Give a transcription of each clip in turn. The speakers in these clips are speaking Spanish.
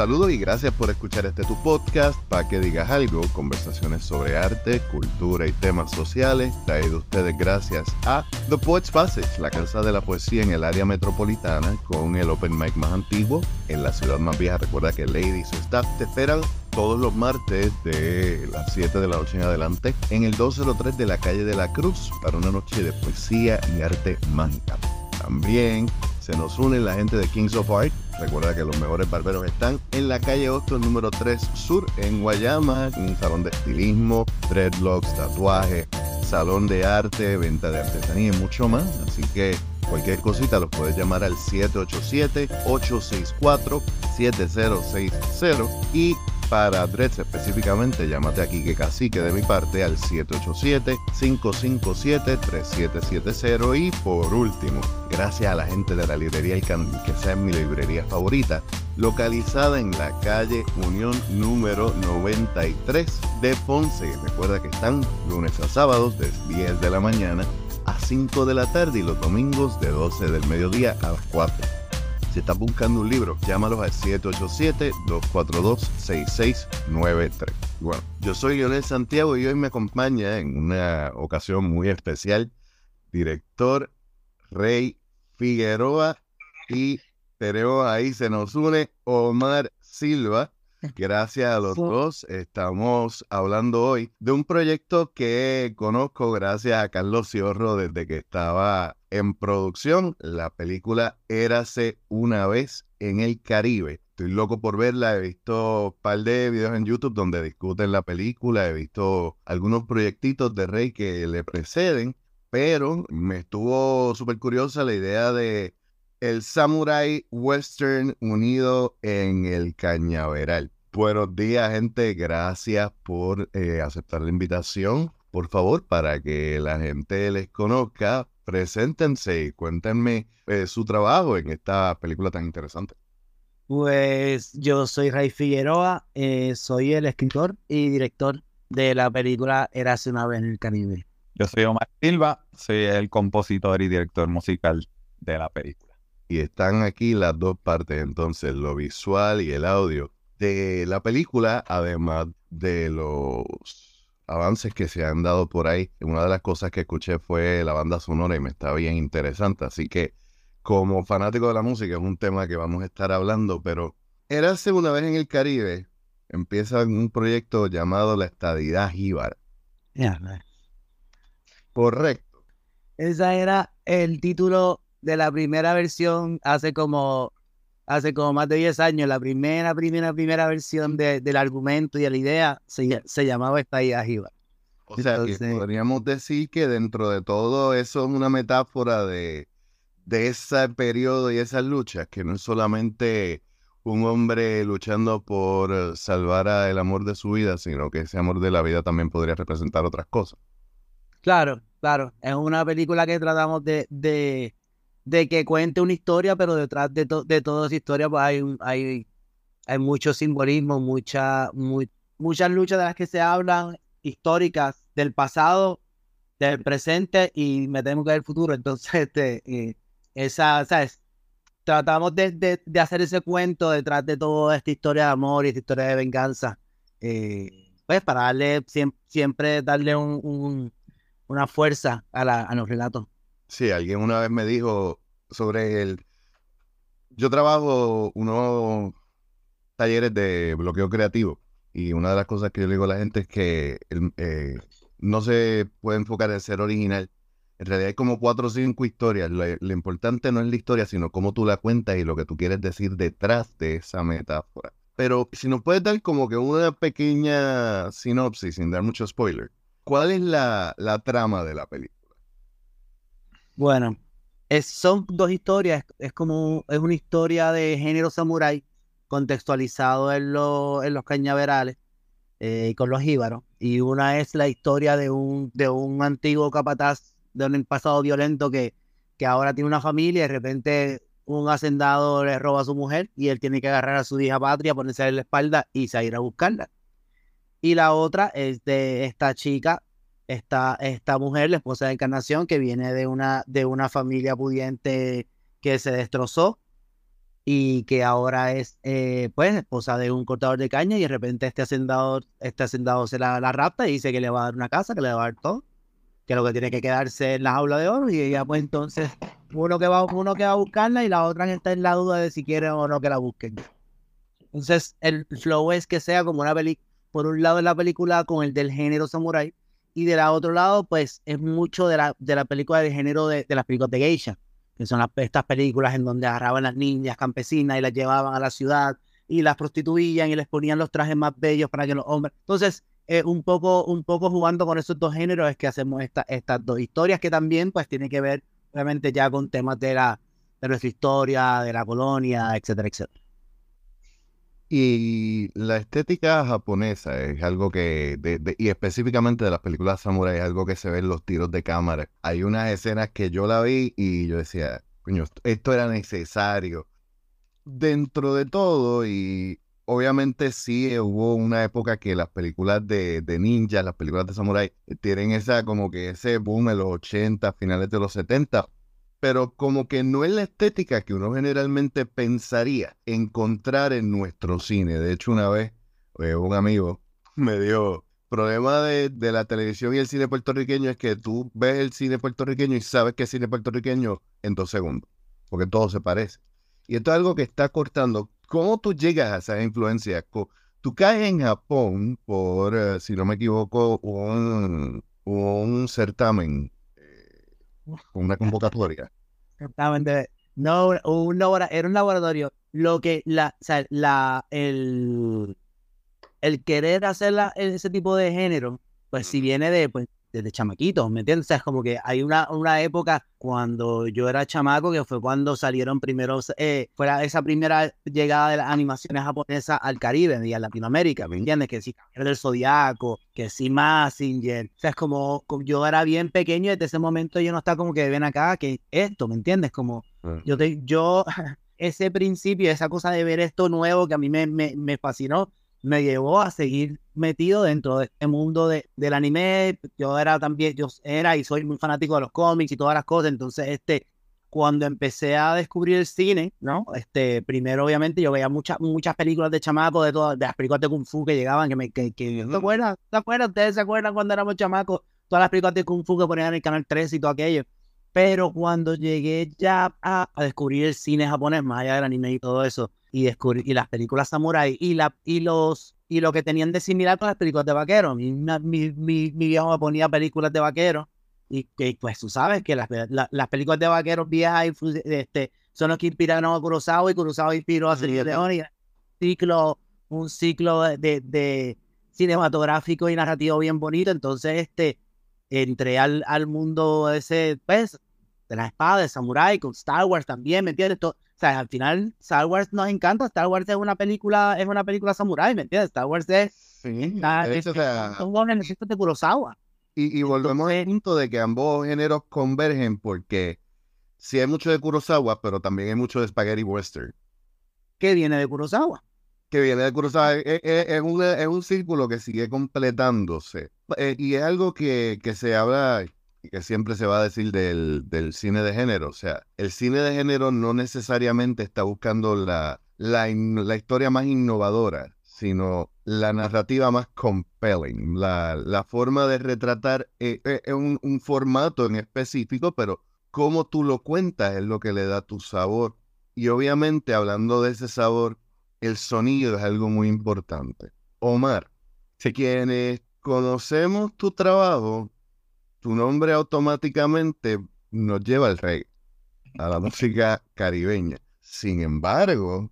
Saludos y gracias por escuchar este tu podcast para que digas algo, conversaciones sobre arte, cultura y temas sociales, traído ustedes gracias a The Poets Passage, la casa de la poesía en el área metropolitana con el open mic más antiguo en la ciudad más vieja. Recuerda que su staff te esperan todos los martes de las 7 de la noche en adelante en el 203 de la calle de la Cruz para una noche de poesía y arte mágica. También se nos une la gente de Kings of Art. Recuerda que los mejores barberos están en la calle 8, número 3 Sur, en Guayama, un salón de estilismo, dreadlocks, tatuaje, salón de arte, venta de artesanía y mucho más. Así que cualquier cosita los puedes llamar al 787-864-7060 y para Dreads específicamente, llámate aquí que Cacique de mi parte al 787-557-3770 y por último, gracias a la gente de la librería El Candil, que sea mi librería favorita, localizada en la calle Unión número 93 de Ponce. Recuerda que están lunes a sábados de 10 de la mañana a 5 de la tarde y los domingos de 12 del mediodía a las 4. Si estás buscando un libro, llámalos al 787-242-6693. Bueno, yo soy Leonel Santiago y hoy me acompaña en una ocasión muy especial director Rey Figueroa y pero ahí se nos une Omar Silva. Gracias a los dos. Estamos hablando hoy de un proyecto que conozco gracias a Carlos Ciorro desde que estaba en producción. La película Érase una vez en el Caribe. Estoy loco por verla. He visto un par de videos en YouTube donde discuten la película. He visto algunos proyectitos de Rey que le preceden. Pero me estuvo súper curiosa la idea de el Samurai Western unido en el cañaveral. Buenos días, gente. Gracias por eh, aceptar la invitación. Por favor, para que la gente les conozca, preséntense y cuéntenme eh, su trabajo en esta película tan interesante. Pues yo soy Ray Figueroa, eh, soy el escritor y director de la película Érase una vez en el Caribe. Yo soy Omar Silva, soy el compositor y director musical de la película y están aquí las dos partes, entonces lo visual y el audio de la película, además de los avances que se han dado por ahí. Una de las cosas que escuché fue la banda sonora y me está bien interesante, así que como fanático de la música es un tema que vamos a estar hablando, pero era una vez en el Caribe, empieza un proyecto llamado La Estadidad Jíbara. Correcto. Ese era el título de la primera versión hace como, hace como más de 10 años, la primera, primera, primera versión del argumento y de la idea se, se llamaba Estadía Jiva. O sea, que podríamos decir que dentro de todo eso es una metáfora de, de ese periodo y esas luchas, que no es solamente un hombre luchando por salvar el amor de su vida, sino que ese amor de la vida también podría representar otras cosas. Claro, claro. Es una película que tratamos de, de, de que cuente una historia, pero detrás de, de toda esa historia pues hay, hay, hay mucho simbolismo, mucha, muchas luchas de las que se hablan históricas del pasado, del presente y me temo que del futuro. Entonces, este, eh, esa, ¿sabes? Tratamos de, de, hacer ese cuento detrás de toda esta historia de amor y esta historia de venganza. Eh, pues para darle siempre, darle un, una fuerza a, la, a los relatos. Sí, alguien una vez me dijo sobre el... Yo trabajo unos talleres de bloqueo creativo y una de las cosas que yo le digo a la gente es que eh, no se puede enfocar en ser original. En realidad hay como cuatro o cinco historias. Lo, importante no es la historia, sino cómo tú la cuentas y lo que tú quieres decir detrás de esa metáfora. Pero si nos puedes dar como que una pequeña sinopsis, sin dar mucho spoiler, ¿cuál es la, la trama de la película? Bueno, es, son dos historias. Es como es una historia de género samurái contextualizado en, en los cañaverales eh, con los jíbaros. Y una es la historia de un, de un antiguo capataz de un pasado violento que, que ahora tiene una familia y de repente un hacendado le roba a su mujer y él tiene que agarrar a su hija patria, ponerse en la espalda y salir a buscarla. Y la otra es de esta chica esta, esta mujer, la esposa de Encarnación, que viene de una, de una familia pudiente que se destrozó y que ahora es, eh, pues, esposa de un cortador de caña y de repente este hacendado, este hacendado se la, la rapta y dice que le va a dar una casa, que le va a dar todo, que lo que tiene que quedarse en la jaula de oro y ella pues entonces uno que va, uno que va a buscarla y la otra está en la duda de si quiere o no que la busquen. Entonces el flow es que sea como una película, por un lado la película con el del género samurai y del otro lado pues es mucho de la, de la película del género de, de las películas de geisha que son estas películas en donde agarraban las niñas campesinas y las llevaban a la ciudad y las prostituían y les ponían los trajes más bellos para que los hombres. Entonces, eh, un, poco, un poco jugando con esos dos géneros es que hacemos esta, estas dos historias que también pues tienen que ver obviamente ya con temas de, la, de nuestra historia, de la colonia, etcétera, etcétera. Y la estética japonesa es algo que, y específicamente de las películas samurai, es algo que se ve en los tiros de cámara. Hay unas escenas que yo la vi y yo decía, coño, esto era necesario. Dentro de todo, y obviamente sí hubo una época que las películas de, de ninja, las películas de samurai, tienen esa como que ese boom en los 80, finales de los 70, pero como que no es la estética que uno generalmente pensaría encontrar en nuestro cine. De hecho, una vez eh, un amigo me dio problema de, la televisión y el cine puertorriqueño es que tú ves el cine puertorriqueño y sabes que es cine puertorriqueño en dos segundos, porque todo se parece. Y esto es algo que está cortando. ¿Cómo tú llegas a esa influencia? Tú caes en Japón por, eh, si no me equivoco, un, un certamen una convocatoria. Exactamente. No, un era un laboratorio. Lo que la, o sea, la, el, el querer hacer ese tipo de género, pues si viene de, pues, desde chamaquitos, ¿me entiendes? O sea, es como que hay una, una época cuando yo era chamaco, que fue cuando salieron primero, eh, fuera esa primera llegada de las animaciones japonesas al Caribe y a Latinoamérica, ¿me entiendes? Que sí, del Zodiaco, que sí, Massinger. O sea, es como, yo era bien pequeño y desde ese momento yo no estaba como que ven acá, que esto, ¿me entiendes? Como yo, te, yo, ese principio, esa cosa de ver esto nuevo que a mí me, me, me fascinó, me llevó a seguir metido dentro de este mundo de, del anime. Yo era también, yo era y soy muy fanático de los cómics y todas las cosas. Entonces, este, cuando empecé a descubrir el cine, ¿no? Este, primero, obviamente, yo veía muchas, muchas películas de chamaco, de todas, de las películas de Kung Fu que llegaban, que me, que, que ¿te acuerdas? ¿Te acuerdas? ¿Ustedes se acuerdan cuando éramos chamacos? Todas las películas de Kung Fu que ponían en el canal 3 y todo aquello. Pero cuando llegué ya a, a descubrir el cine japonés, más allá del anime y todo eso, y, descubrir, y las películas samurai y, la, y, los, y lo que tenían de similar con las películas de vaqueros. Mi, mi, mi, viejo me ponía películas de vaqueros y que pues tú sabes que las, las películas de vaqueros viejas este, son los que inspiraron a Kurosawa y Kurosawa inspiró a Sergio Leone. Ciclo, un ciclo de, de, cinematográfico y narrativo bien bonito. Entonces, este, entré al, al mundo ese, pues, de la espada, de Samurai, con Star Wars también, ¿me entiendes? Todo, o sea, al final Star Wars nos encanta, Star Wars es una película, es una película samurai, ¿me entiendes? Star Wars es, sí, es, o sea, de Kurosawa. Y, y volvemos al punto de que ambos géneros convergen porque sí hay mucho de Kurosawa, pero también hay mucho de Spaghetti Western. ¿Qué viene de Kurosawa? Que viene de Kurosawa. Es, es, un, es un círculo que sigue completándose. Eh, y es algo que, que se habla que siempre se va a decir del, del, cine de género. O sea, el cine de género no necesariamente está buscando la, la, la historia más innovadora, sino la narrativa más compelling, la, la forma de retratar eh, eh, un, un, formato en específico, pero cómo tú lo cuentas es lo que le da tu sabor. Y obviamente, hablando de ese sabor, el sonido es algo muy importante. Omar, si quienes conocemos tu trabajo, tu nombre automáticamente nos lleva al rey, a la música caribeña. Sin embargo,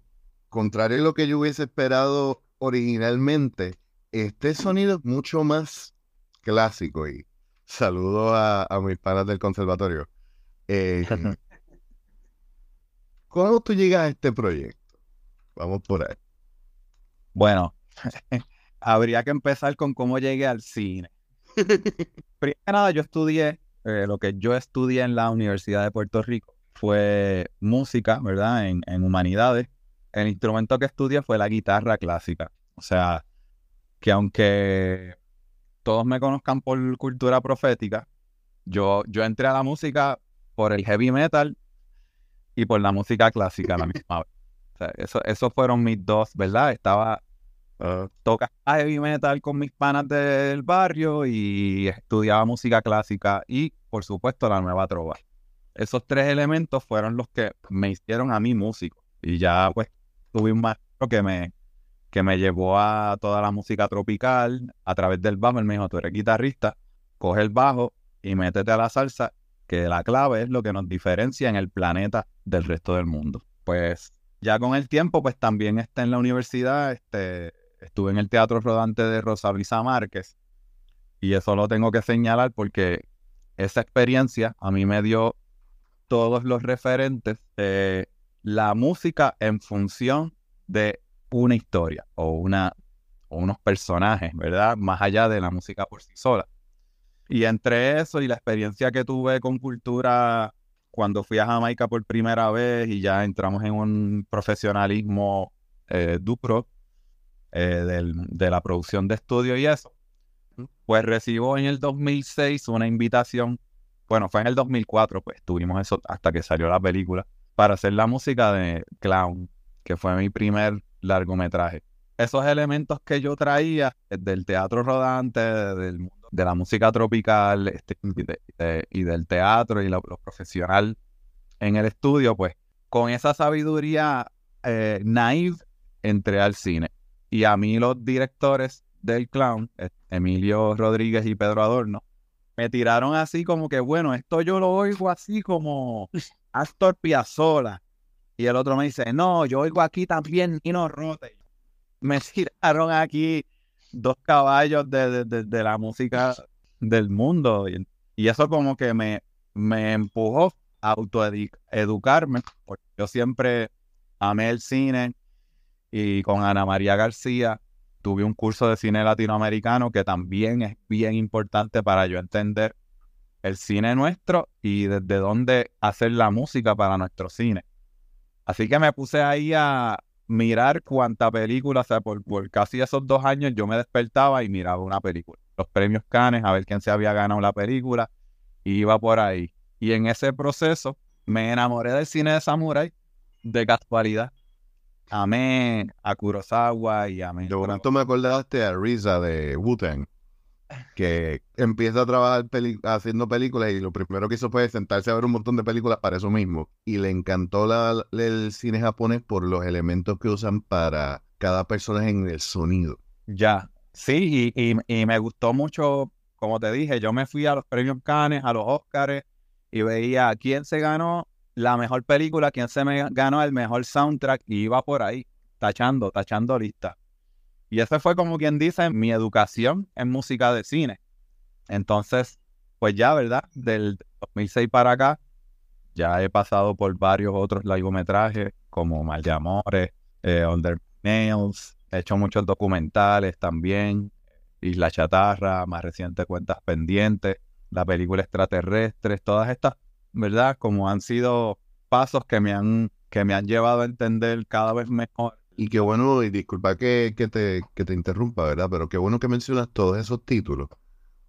contrario a lo que yo hubiese esperado originalmente, este sonido es mucho más clásico y saludo a, mis panas del conservatorio. Eh, ¿Cómo tú llegas a este proyecto? Vamos por ahí. Bueno, habría que empezar con cómo llegué al cine. Primero nada, yo estudié, eh, lo que yo estudié en la Universidad de Puerto Rico fue música, ¿verdad? En, en humanidades. El instrumento que estudié fue la guitarra clásica. O sea, que aunque todos me conozcan por cultura profética, yo, yo entré a la música por el heavy metal y por la música clásica a la misma vez. sea, eso, esos fueron mis dos, ¿verdad? Estaba Ah, toca heavy metal con mis panas del barrio y estudiaba música clásica y, por supuesto, la nueva trova. Esos tres elementos fueron los que me hicieron a mí músico. Y ya, pues, tuve un maestro que me, que me llevó a toda la música tropical a través del bajo. Él me dijo, tú eres guitarrista, coge el bajo y métete a la salsa, que la clave es lo que nos diferencia en el planeta del resto del mundo. Pues ya con el tiempo, pues también está en la universidad, este, estuve en el Teatro Rodante de Rosa Luisa Márquez y eso lo tengo que señalar porque esa experiencia a mí me dio todos los referentes la música en función de una historia o, una, o unos personajes, ¿verdad? Más allá de la música por sí sola. Y entre eso y la experiencia que tuve con cultura cuando fui a Jamaica por primera vez y ya entramos en un profesionalismo eh, eh, del- de la producción de estudio y eso, pues recibo en el 2006 una invitación, bueno, fue en el 2004, pues tuvimos eso hasta que salió la película, para hacer la música de Clown, que fue mi primer largometraje. Esos elementos que yo traía eh, del teatro rodante, del mundo de la música tropical este, y, de- de- y del teatro y lo, lo profesional en el estudio, pues con esa sabiduría eh, naive entré al cine. Y a mí los directores del clown, eh, Emilio Rodríguez y Pedro Adorno, me tiraron así como que, bueno, esto yo lo oigo así como Astor Piazzolla. Y el otro me dice, no, yo oigo aquí también Nino Rote. Me tiraron aquí dos caballos de, de- de- de la música del mundo. Y, y eso como que me, me empujó a autoeducarme, porque yo siempre amé el cine y con Ana María García tuve un curso de cine latinoamericano que también es bien importante para yo entender el cine nuestro y desde dónde hacer la música para nuestro cine. Así que me puse ahí a mirar cuánta película, o sea, por, por casi esos dos años yo me despertaba y miraba una película. Los premios Cannes, a ver quién se había ganado la película, y iba por ahí. Y en ese proceso me enamoré del cine de Samurai de casualidad. Amé a Kurosawa y amé De momento me acordaste a Risa de Wu-Tang, que empieza a trabajar haciendo películas y lo primero que hizo fue sentarse a ver un montón de películas para eso mismo. Y le encantó la- el cine japonés por los elementos que usan para cada personaje en el sonido. Ya, sí, y, y- y me gustó mucho, como te dije, yo me fui a los premios Cannes, a los Oscars, y veía quién se ganó la mejor película, quién se me ganó el mejor soundtrack, y iba por ahí, tachando, tachando lista. Y ese fue como quien dice mi educación en música de cine. Entonces, pues ya, ¿verdad? Del 2006 para acá, ya he pasado por varios otros largometrajes, como Mal de Amores, eh, Under Nails, he hecho muchos documentales también, Isla Chatarra, más reciente Cuentas Pendientes, la película Extraterrestres, todas estas, ¿verdad? Como han sido pasos que me han, que me han llevado a entender cada vez mejor. Y qué bueno, y disculpa que, que te, que te interrumpa, ¿verdad? Pero qué bueno que mencionas todos esos títulos,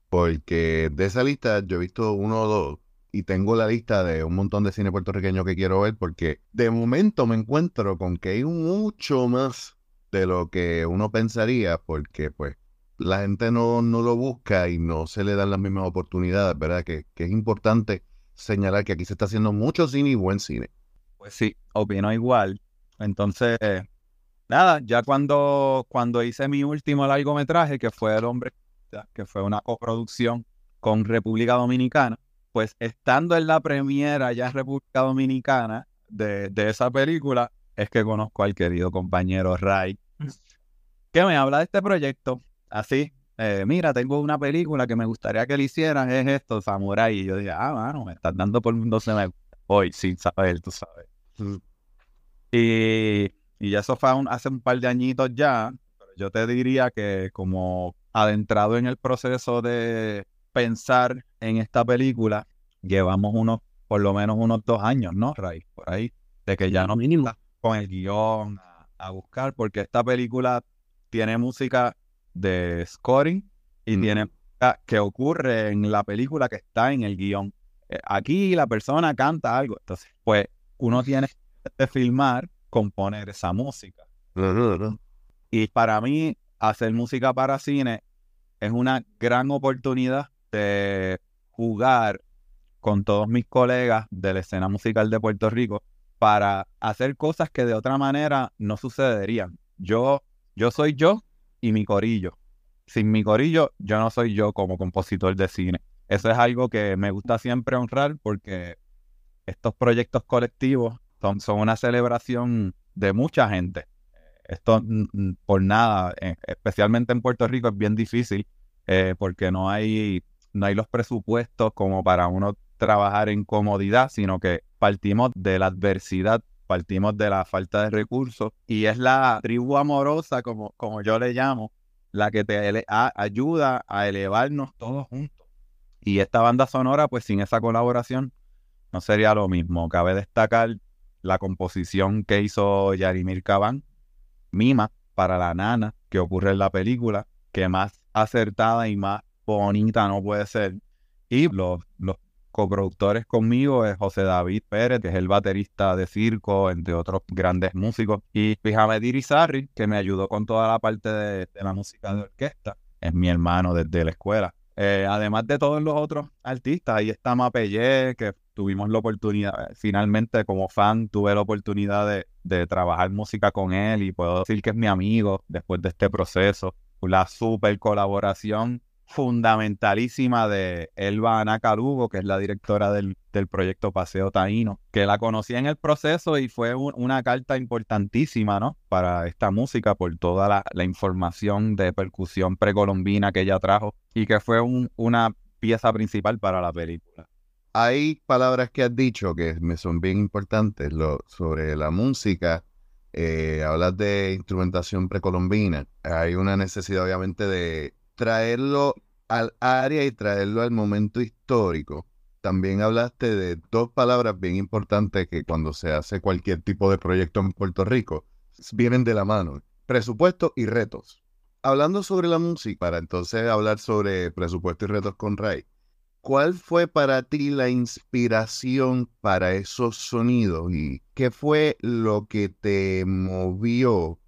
porque de esa lista yo he visto uno o dos y tengo la lista de un montón de cine puertorriqueño que quiero ver, porque de momento me encuentro con que hay mucho más de lo que uno pensaría, porque pues la gente no, no lo busca y no se le dan las mismas oportunidades, ¿verdad? Que, que es importante señalar que aquí se está haciendo mucho cine y buen cine. Pues sí, opino igual. Entonces, nada, ya cuando, cuando hice mi último largometraje, que fue El Hombre, que fue una coproducción con República Dominicana, pues estando en la premiera allá en República Dominicana de, de esa película, es que conozco al querido compañero Ray, que me habla de este proyecto. Así, eh, mira, tengo una película que me gustaría que le hicieran, es esto, Samurai. Y yo dije, ah, mano, me estás dando por un 12 me hoy, sin saber, tú sabes. Y, y eso fue un- hace un par de añitos ya. Pero yo te diría que como adentrado en el proceso de pensar en esta película, llevamos unos, por lo menos unos dos años, ¿no, Ray? Por ahí, de que ya no mínimo. con el guion a, a buscar, porque esta película tiene música de scoring y Mm. tiene música que ocurre en la película que está en el guion. Eh, Aquí la persona canta algo, entonces, pues uno tiene que filmar componer esa música. Y para mí, hacer música para cine es una gran oportunidad de jugar con todos mis colegas de la escena musical de Puerto Rico para hacer cosas que de otra manera no sucederían. Yo, yo soy yo y mi corillo. Sin mi corillo, yo no soy yo como compositor de cine. Eso es algo que me gusta siempre honrar porque estos proyectos colectivos son, son una celebración de mucha gente. Esto por nada, eh, especialmente en Puerto Rico, es bien difícil eh, porque no hay, no hay los presupuestos como para uno trabajar en comodidad, sino que partimos de la adversidad, partimos de la falta de recursos y es la tribu amorosa, como, como yo le llamo, la que te ayuda a elevarnos todos juntos. Y esta banda sonora, pues sin esa colaboración, no sería lo mismo. Cabe destacar la composición que hizo Yarimir Cabán, Mima, para la nana, que ocurre en la película, que más acertada y más bonita no puede ser. Y los, los coproductores conmigo es José David Pérez, que es el baterista de circo, entre otros grandes músicos, y Pijame Irizarry, que me ayudó con toda la parte de, la música de orquesta. Es mi hermano desde la escuela. Eh, además de todos los otros artistas, ahí está Mapellé, que tuvimos la oportunidad, finalmente como fan tuve la oportunidad de, de, trabajar música con él y puedo decir que es mi amigo después de este proceso. La super colaboración fundamentalísima de Elba Anacalugo, que es la directora del, proyecto Paseo Taíno, que la conocí en el proceso y fue una carta importantísima, ¿no? Para esta música por toda la, información de percusión precolombina que ella trajo y que fue una pieza principal para la película. Hay palabras que has dicho que me son bien importantes sobre la música. Eh, hablas de instrumentación precolombina. Hay una necesidad, obviamente, de traerlo al área y traerlo al momento histórico. También hablaste de dos palabras bien importantes que cuando se hace cualquier tipo de proyecto en Puerto Rico vienen de la mano. Presupuesto y retos. Hablando sobre la música, para entonces hablar sobre presupuesto y retos con Ray, ¿cuál fue para ti la inspiración para esos sonidos y qué fue lo que te movió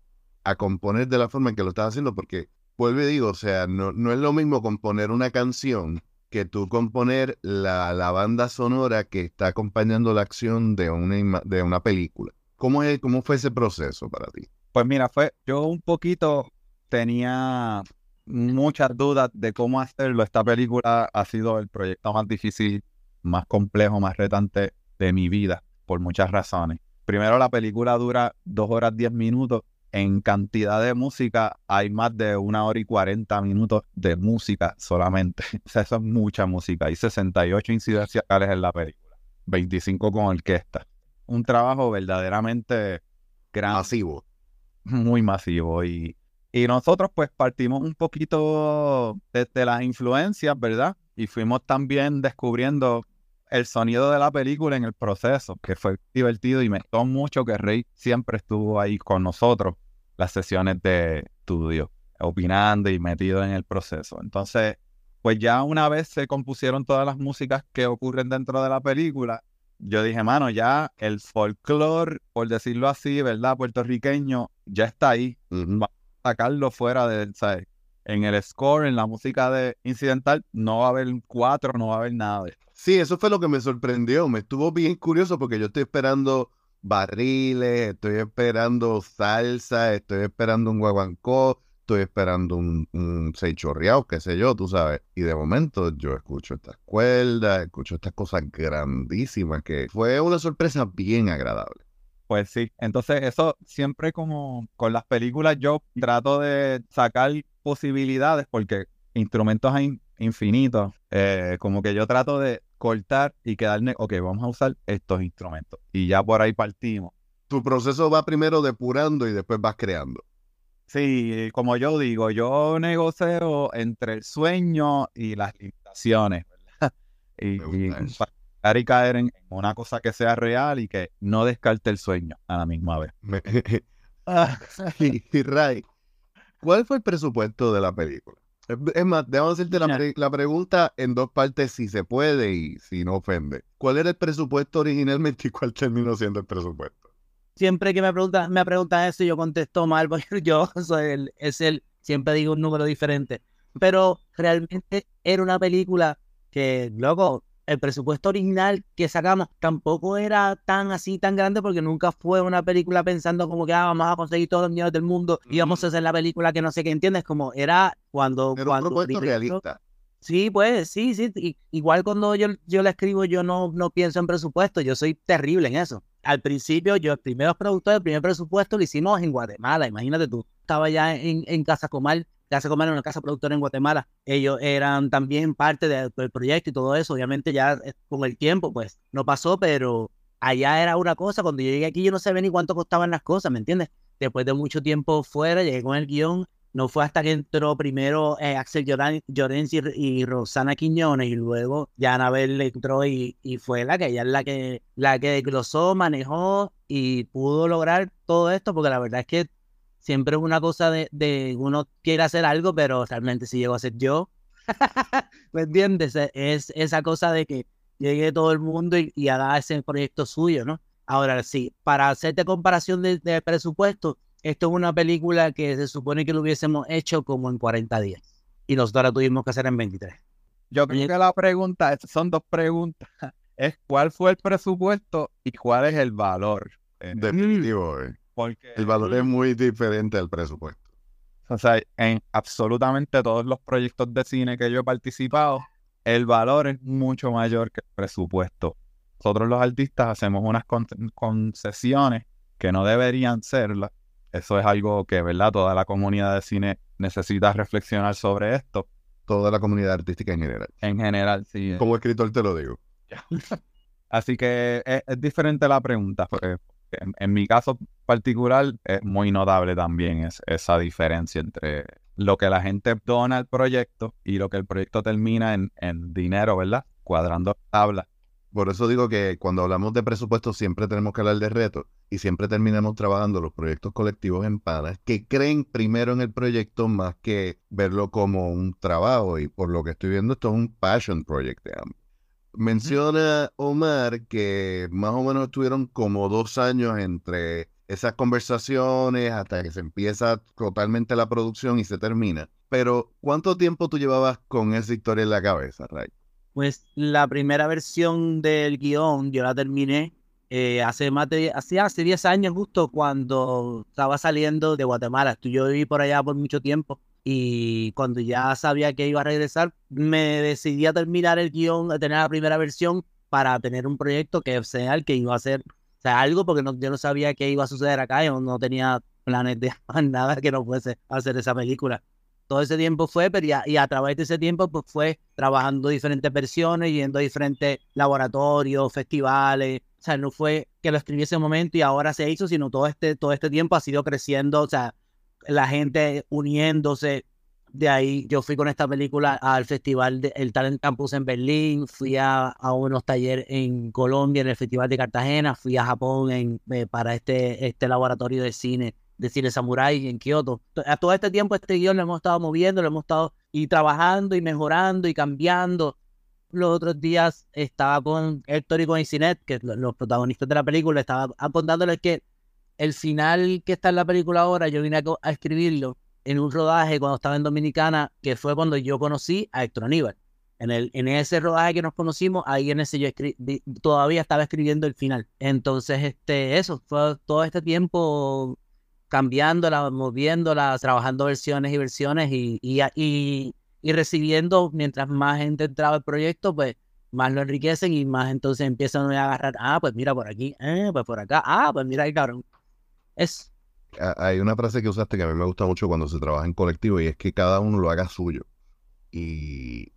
a componer de la forma en que lo estás haciendo? Porque vuelvo y digo, o sea, no, no es lo mismo componer una canción que tú componer la, la, banda sonora que está acompañando la acción de una, de una película. ¿Cómo, es, ¿Cómo fue ese proceso para ti? Pues mira, fue, yo un poquito tenía muchas dudas de cómo hacerlo. Esta película ha sido el proyecto más difícil, más complejo, más retante de mi vida, por muchas razones. Primero, la película dura dos horas diez minutos en cantidad de música hay más de una hora y cuarenta minutos de música solamente. O sea, eso es mucha música. Hay 68 incidenciales en la película, 25 con orquesta. Un trabajo verdaderamente gran, masivo. Muy masivo. Y, y nosotros pues partimos un poquito desde las influencias, ¿verdad? Y fuimos también descubriendo el sonido de la película en el proceso, que fue divertido y me gustó mucho que Rey siempre estuvo ahí con nosotros, las sesiones de estudio, opinando y metido en el proceso. Entonces, pues ya una vez se compusieron todas las músicas que ocurren dentro de la película, yo dije, mano, ya el folclore, por decirlo así, ¿verdad? Puertorriqueño, ya está ahí. Vamos a sacarlo fuera de, ¿sabes? En el score, en la música de incidental, no va a haber cuatro, no va a haber nada de Sí, eso fue lo que me sorprendió. Me estuvo bien curioso porque yo estoy esperando barriles, estoy esperando salsa, estoy esperando un guaguancó, estoy esperando un, un qué sé yo, tú sabes. Y de momento yo escucho estas cuerdas, escucho estas cosas grandísimas que fue una sorpresa bien agradable. Pues sí, entonces eso siempre como con las películas yo trato de sacar posibilidades porque instrumentos hay infinitos, eh, como que yo trato de cortar y quedarme, ok, vamos a usar estos instrumentos. Y ya por ahí partimos. Tu proceso va primero depurando y después vas creando. Sí, como yo digo, yo negocio entre el sueño y las limitaciones, ¿verdad? Y, para y caer en una cosa que sea real y que no descarte el sueño a la misma vez. ah, Ray, ¿cuál fue el presupuesto de la película? Es más, déjame hacerte la, pregunta en dos partes si se puede y si no ofende. ¿Cuál era el presupuesto originalmente y cuál terminó siendo el presupuesto? siempre que me preguntan, me preguntan eso, yo contesto mal, porque yo soy el, es el, siempre digo un número diferente. Pero realmente era una película que, luego, el presupuesto original que sacamos tampoco era tan así, tan grande, porque nunca fue una película pensando como que ah, vamos a conseguir todos los millones del mundo y vamos a hacer la película que no sé qué entiendes, como era cuando... Era cuando un propuesto realista. Sí, pues, sí, sí. y- igual cuando yo, yo la escribo, yo no, no pienso en presupuesto, yo soy terrible en eso. Al principio, yo, el primer productor, el primer presupuesto lo hicimos en Guatemala, imagínate tú. Estaba ya en, en Casa Comal, Casa Comal era una casa productora en Guatemala. Ellos eran también parte de- del proyecto y todo eso. Obviamente ya eh, con el tiempo, pues, no pasó, pero allá era una cosa. Cuando yo llegué aquí, yo no sabía ni cuánto costaban las cosas, ¿me entiendes? Después de mucho tiempo fuera, llegué con el guion no fue hasta que entró primero eh, Axel Llorens y, Rosana Quiñones y luego ya Anabel entró y, y fue la que ella es la que la que manejó y pudo lograr todo esto porque la verdad es que siempre es una cosa de, de uno quiere hacer algo pero realmente si llego a ser yo ¿me entiendes? E- Es esa cosa de que llegue todo el mundo y, y haga ese proyecto suyo, ¿no? Ahora sí, para hacerte comparación de, de presupuesto, esto es una película que se supone que lo hubiésemos hecho como en 40 días. Y nosotros la tuvimos que hacer en 23. Yo creo que la pregunta, son dos preguntas, es cuál fue el presupuesto y cuál es el valor. Eh, Definitivo, eh. Porque, El valor es muy diferente al presupuesto. o sea, en absolutamente todos los proyectos de cine que yo he participado, el valor es mucho mayor que el presupuesto. Nosotros los artistas hacemos unas con- concesiones que no deberían serlas. Eso es algo que, ¿verdad? Toda la comunidad de cine necesita reflexionar sobre esto. Toda la comunidad artística en general. En general, sí. Como escritor te lo digo. Así que es, es diferente la pregunta. porque en, mi caso particular es muy notable también es- esa diferencia entre lo que la gente dona al proyecto y lo que el proyecto termina en, en dinero, ¿verdad? Cuadrando tablas. Por eso digo que cuando hablamos de presupuesto siempre tenemos que hablar de retos y siempre terminamos trabajando los proyectos colectivos en panas que creen primero en el proyecto más que verlo como un trabajo y por lo que estoy viendo esto es un passion project de ambos. Menciona Omar que más o menos estuvieron como dos años entre esas conversaciones hasta que se empieza totalmente la producción y se termina. Pero ¿cuánto tiempo tú llevabas con esa historia en la cabeza, Ray? Pues la primera versión del guion yo la terminé eh, hace más de hace, hace 10 años justo cuando estaba saliendo de Guatemala. Yo viví por allá por mucho tiempo y cuando ya sabía que iba a regresar, me decidí a terminar el guion, a tener la primera versión para tener un proyecto que sea el que iba a hacer, o sea, algo porque no, yo no sabía qué iba a suceder acá, yo no tenía planes de nada que no fuese hacer esa película. Todo ese tiempo fue, pero y a, y a través de ese tiempo pues fue trabajando diferentes versiones, yendo a diferentes laboratorios, festivales, o sea, no fue que lo escribí ese momento y ahora se hizo, sino todo este, todo este tiempo ha sido creciendo, o sea, la gente uniéndose. De ahí yo fui con esta película al festival del Talent Campus en Berlín, fui a, a unos talleres en Colombia, en el Festival de Cartagena, fui a Japón en, eh, para este, este laboratorio de cine de cine samurai en Kioto. To- A todo este tiempo este guion lo hemos estado moviendo, lo hemos estado y trabajando y mejorando y cambiando. Los otros días estaba con Héctor y con Isinet, que los protagonistas de la película, estaba contándoles que el final que está en la película ahora, yo vine a, escribirlo en un rodaje cuando estaba en Dominicana, que fue cuando yo conocí a Héctor Aníbal. En, el, en ese rodaje que nos conocimos, ahí en ese yo escri- di- todavía estaba escribiendo el final. Entonces, este, eso, fue todo este tiempo cambiándola, moviéndola, trabajando versiones y versiones y, y, y, recibiendo, mientras más gente entraba al proyecto, pues más lo enriquecen y más entonces empiezan a agarrar, ah, pues mira por aquí, eh, pues por acá, ah, pues mira ahí, cabrón. Es, a- hay una frase que usaste que a mí me gusta mucho cuando se trabaja en colectivo y es que cada uno lo haga suyo. Y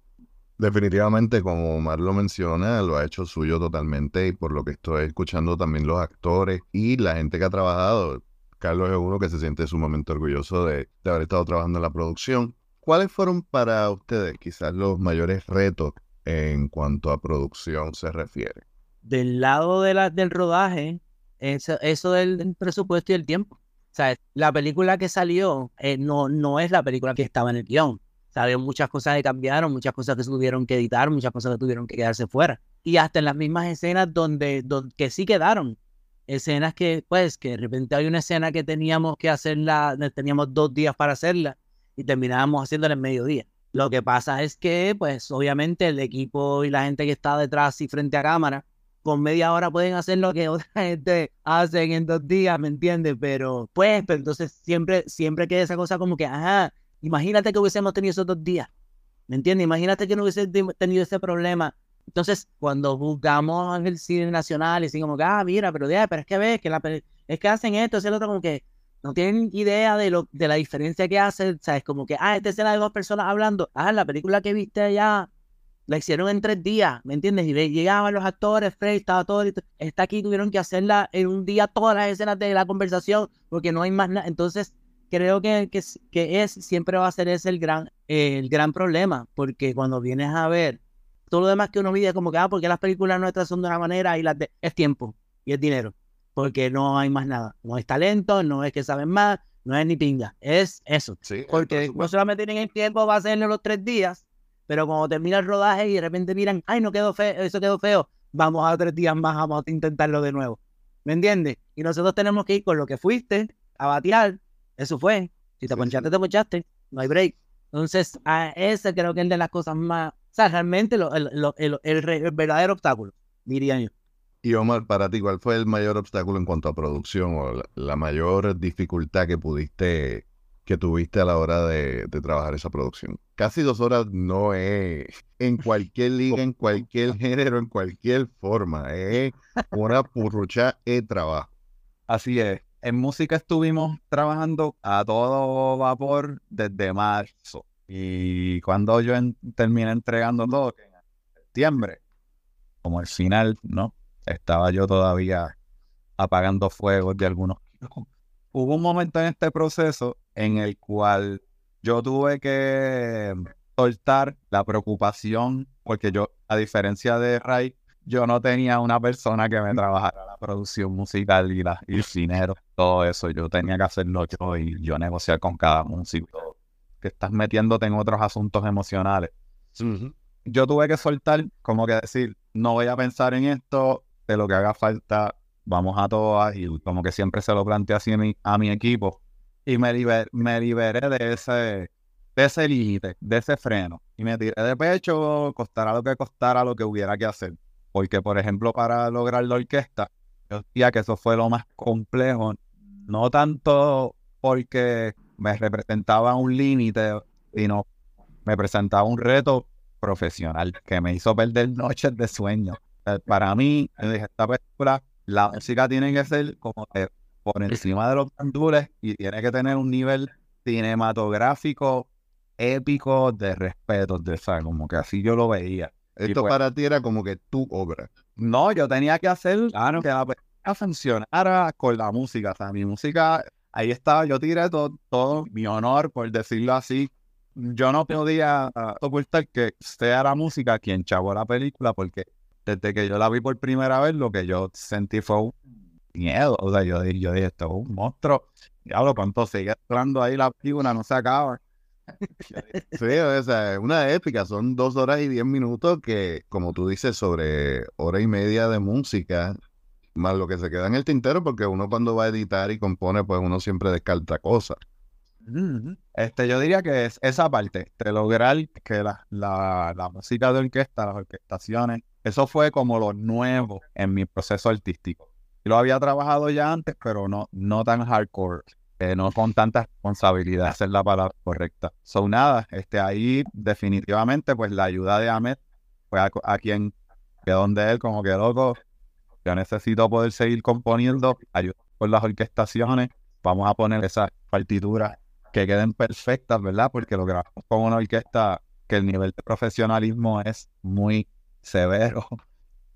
definitivamente, como Omar lo menciona, lo ha hecho suyo totalmente y por lo que estoy escuchando también los actores y la gente que ha trabajado. Carlos es uno que se siente sumamente orgulloso de, de haber estado trabajando en la producción. ¿Cuáles fueron para ustedes quizás los mayores retos en cuanto a producción se refiere? del lado de la, del rodaje, eso, eso del, presupuesto y el tiempo. O sea, la película que salió eh, no, no es la película que estaba en el guion. Había muchas cosas que cambiaron, muchas cosas que tuvieron que editar, muchas cosas que tuvieron que quedarse fuera. Y hasta en las mismas escenas donde, donde que sí quedaron, escenas que, pues, que de repente hay una escena que teníamos que hacerla, teníamos dos días para hacerla y terminábamos haciéndola en mediodía. Lo que pasa es que, pues, obviamente el equipo y la gente que está detrás y frente a cámara, con media hora pueden hacer lo que otra gente hacen en dos días, ¿me entiendes? Pero, pues, pero entonces siempre, siempre queda esa cosa como que, ajá, imagínate que hubiésemos tenido esos dos días, ¿me entiendes? Imagínate que no hubiese tenido ese problema entonces, cuando buscamos el cine nacional y decimos, ah, mira, pero, pero es que ves que la, es que hacen esto, es el otro, como que no tienen idea de lo de la diferencia que hace, ¿sabes? Como que, ah, esta escena de dos personas hablando, ah, la película que viste allá la hicieron en tres días, ¿me entiendes? Y llegaban los actores, Frey, estaba todo, está aquí, tuvieron que hacerla en un día todas las escenas de la conversación porque no hay más nada. Entonces, creo que, que, que, es, siempre va a ser ese el gran, el gran problema, porque cuando vienes a ver todo lo demás que uno mide como que, ah, porque las películas nuestras son de una manera y las de... Es tiempo y es dinero. Porque no hay más nada. No es talento, no es que saben más, no es ni pinga. Es eso. porque no solamente tienen el tiempo para hacerlo los tres días, pero cuando termina el rodaje y de repente miran, ay, no quedó feo, eso quedó feo, vamos a tres días más, vamos a intentarlo de nuevo. ¿Me entiendes? Y nosotros tenemos que ir con lo que fuiste a batear. Eso fue. Si te ponchaste, te ponchaste. No hay break. Entonces, a ese creo que es de las cosas más o sea, realmente el, verdadero obstáculo, diría yo. Y Omar, para ti, ¿cuál fue el mayor obstáculo en cuanto a producción o la, mayor dificultad que pudiste, que tuviste a la hora de, trabajar esa producción? Casi dos horas no es en cualquier liga, en cualquier género, en cualquier forma. Es una purrucha de trabajo. Así es. En música estuvimos trabajando a todo vapor desde marzo. Y cuando yo terminé entregando todo, en septiembre, como el final, ¿no? Estaba yo todavía apagando fuegos de algunos. Hubo un momento en este proceso en el cual yo tuve que soltar la preocupación, porque yo, a diferencia de Ray, yo no tenía una persona que me trabajara la producción musical y, la, y el dinero, todo eso. Yo tenía que hacerlo yo y yo negociar con cada músico que estás metiéndote en otros asuntos emocionales. Yo tuve que soltar, como que decir, no voy a pensar en esto, de lo que haga falta, vamos a todas, y como que siempre se lo planteé así a mi, a mi equipo. Y me, me liberé de ese, de ese límite, de ese freno. Y me tiré de pecho, costara lo que costara lo que hubiera que hacer. Porque, por ejemplo, para lograr la orquesta, yo decía que eso fue lo más complejo. No tanto porque me representaba un límite, sino me presentaba un reto profesional que me hizo perder noches de sueño. Eh, para mí, esta película, la música tiene que ser como por encima de los candules y tiene que tener un nivel cinematográfico épico de respeto, de esa, como que así yo lo veía. Esto pues para ti era como que tu obra. No, yo tenía que hacer que la película funcionara con la música. O sea, mi música ahí estaba, yo tiré todo, todo mi honor, por decirlo así. Yo no podía uh, ocultar que sea la música quien chavó la película, porque desde que yo la vi por primera vez, lo que yo sentí fue un miedo. O sea, yo, yo dije, esto es un monstruo. Diablo, cuánto sigue entrando ahí la película, no se acaba. sí, o sea, una épica, son dos horas y diez minutos que, como tú dices, sobre hora y media de música, más lo que se queda en el tintero, porque uno cuando va a editar y compone, pues uno siempre descarta cosas. Este, yo diría que es esa parte, de lograr que la, la, música de orquesta, las orquestaciones, eso fue como lo nuevo en mi proceso artístico. Lo había trabajado ya antes, pero no, no tan hardcore, eh, no con tanta responsabilidad, es la palabra correcta. Son nada, este, ahí definitivamente, pues la ayuda de Ahmed fue a, quien quedó donde él, como que loco, yo necesito poder seguir componiendo, ayudar con las orquestaciones, vamos a poner esas partituras que queden perfectas, ¿verdad? Porque lo grabamos con una orquesta que el nivel de profesionalismo es muy severo.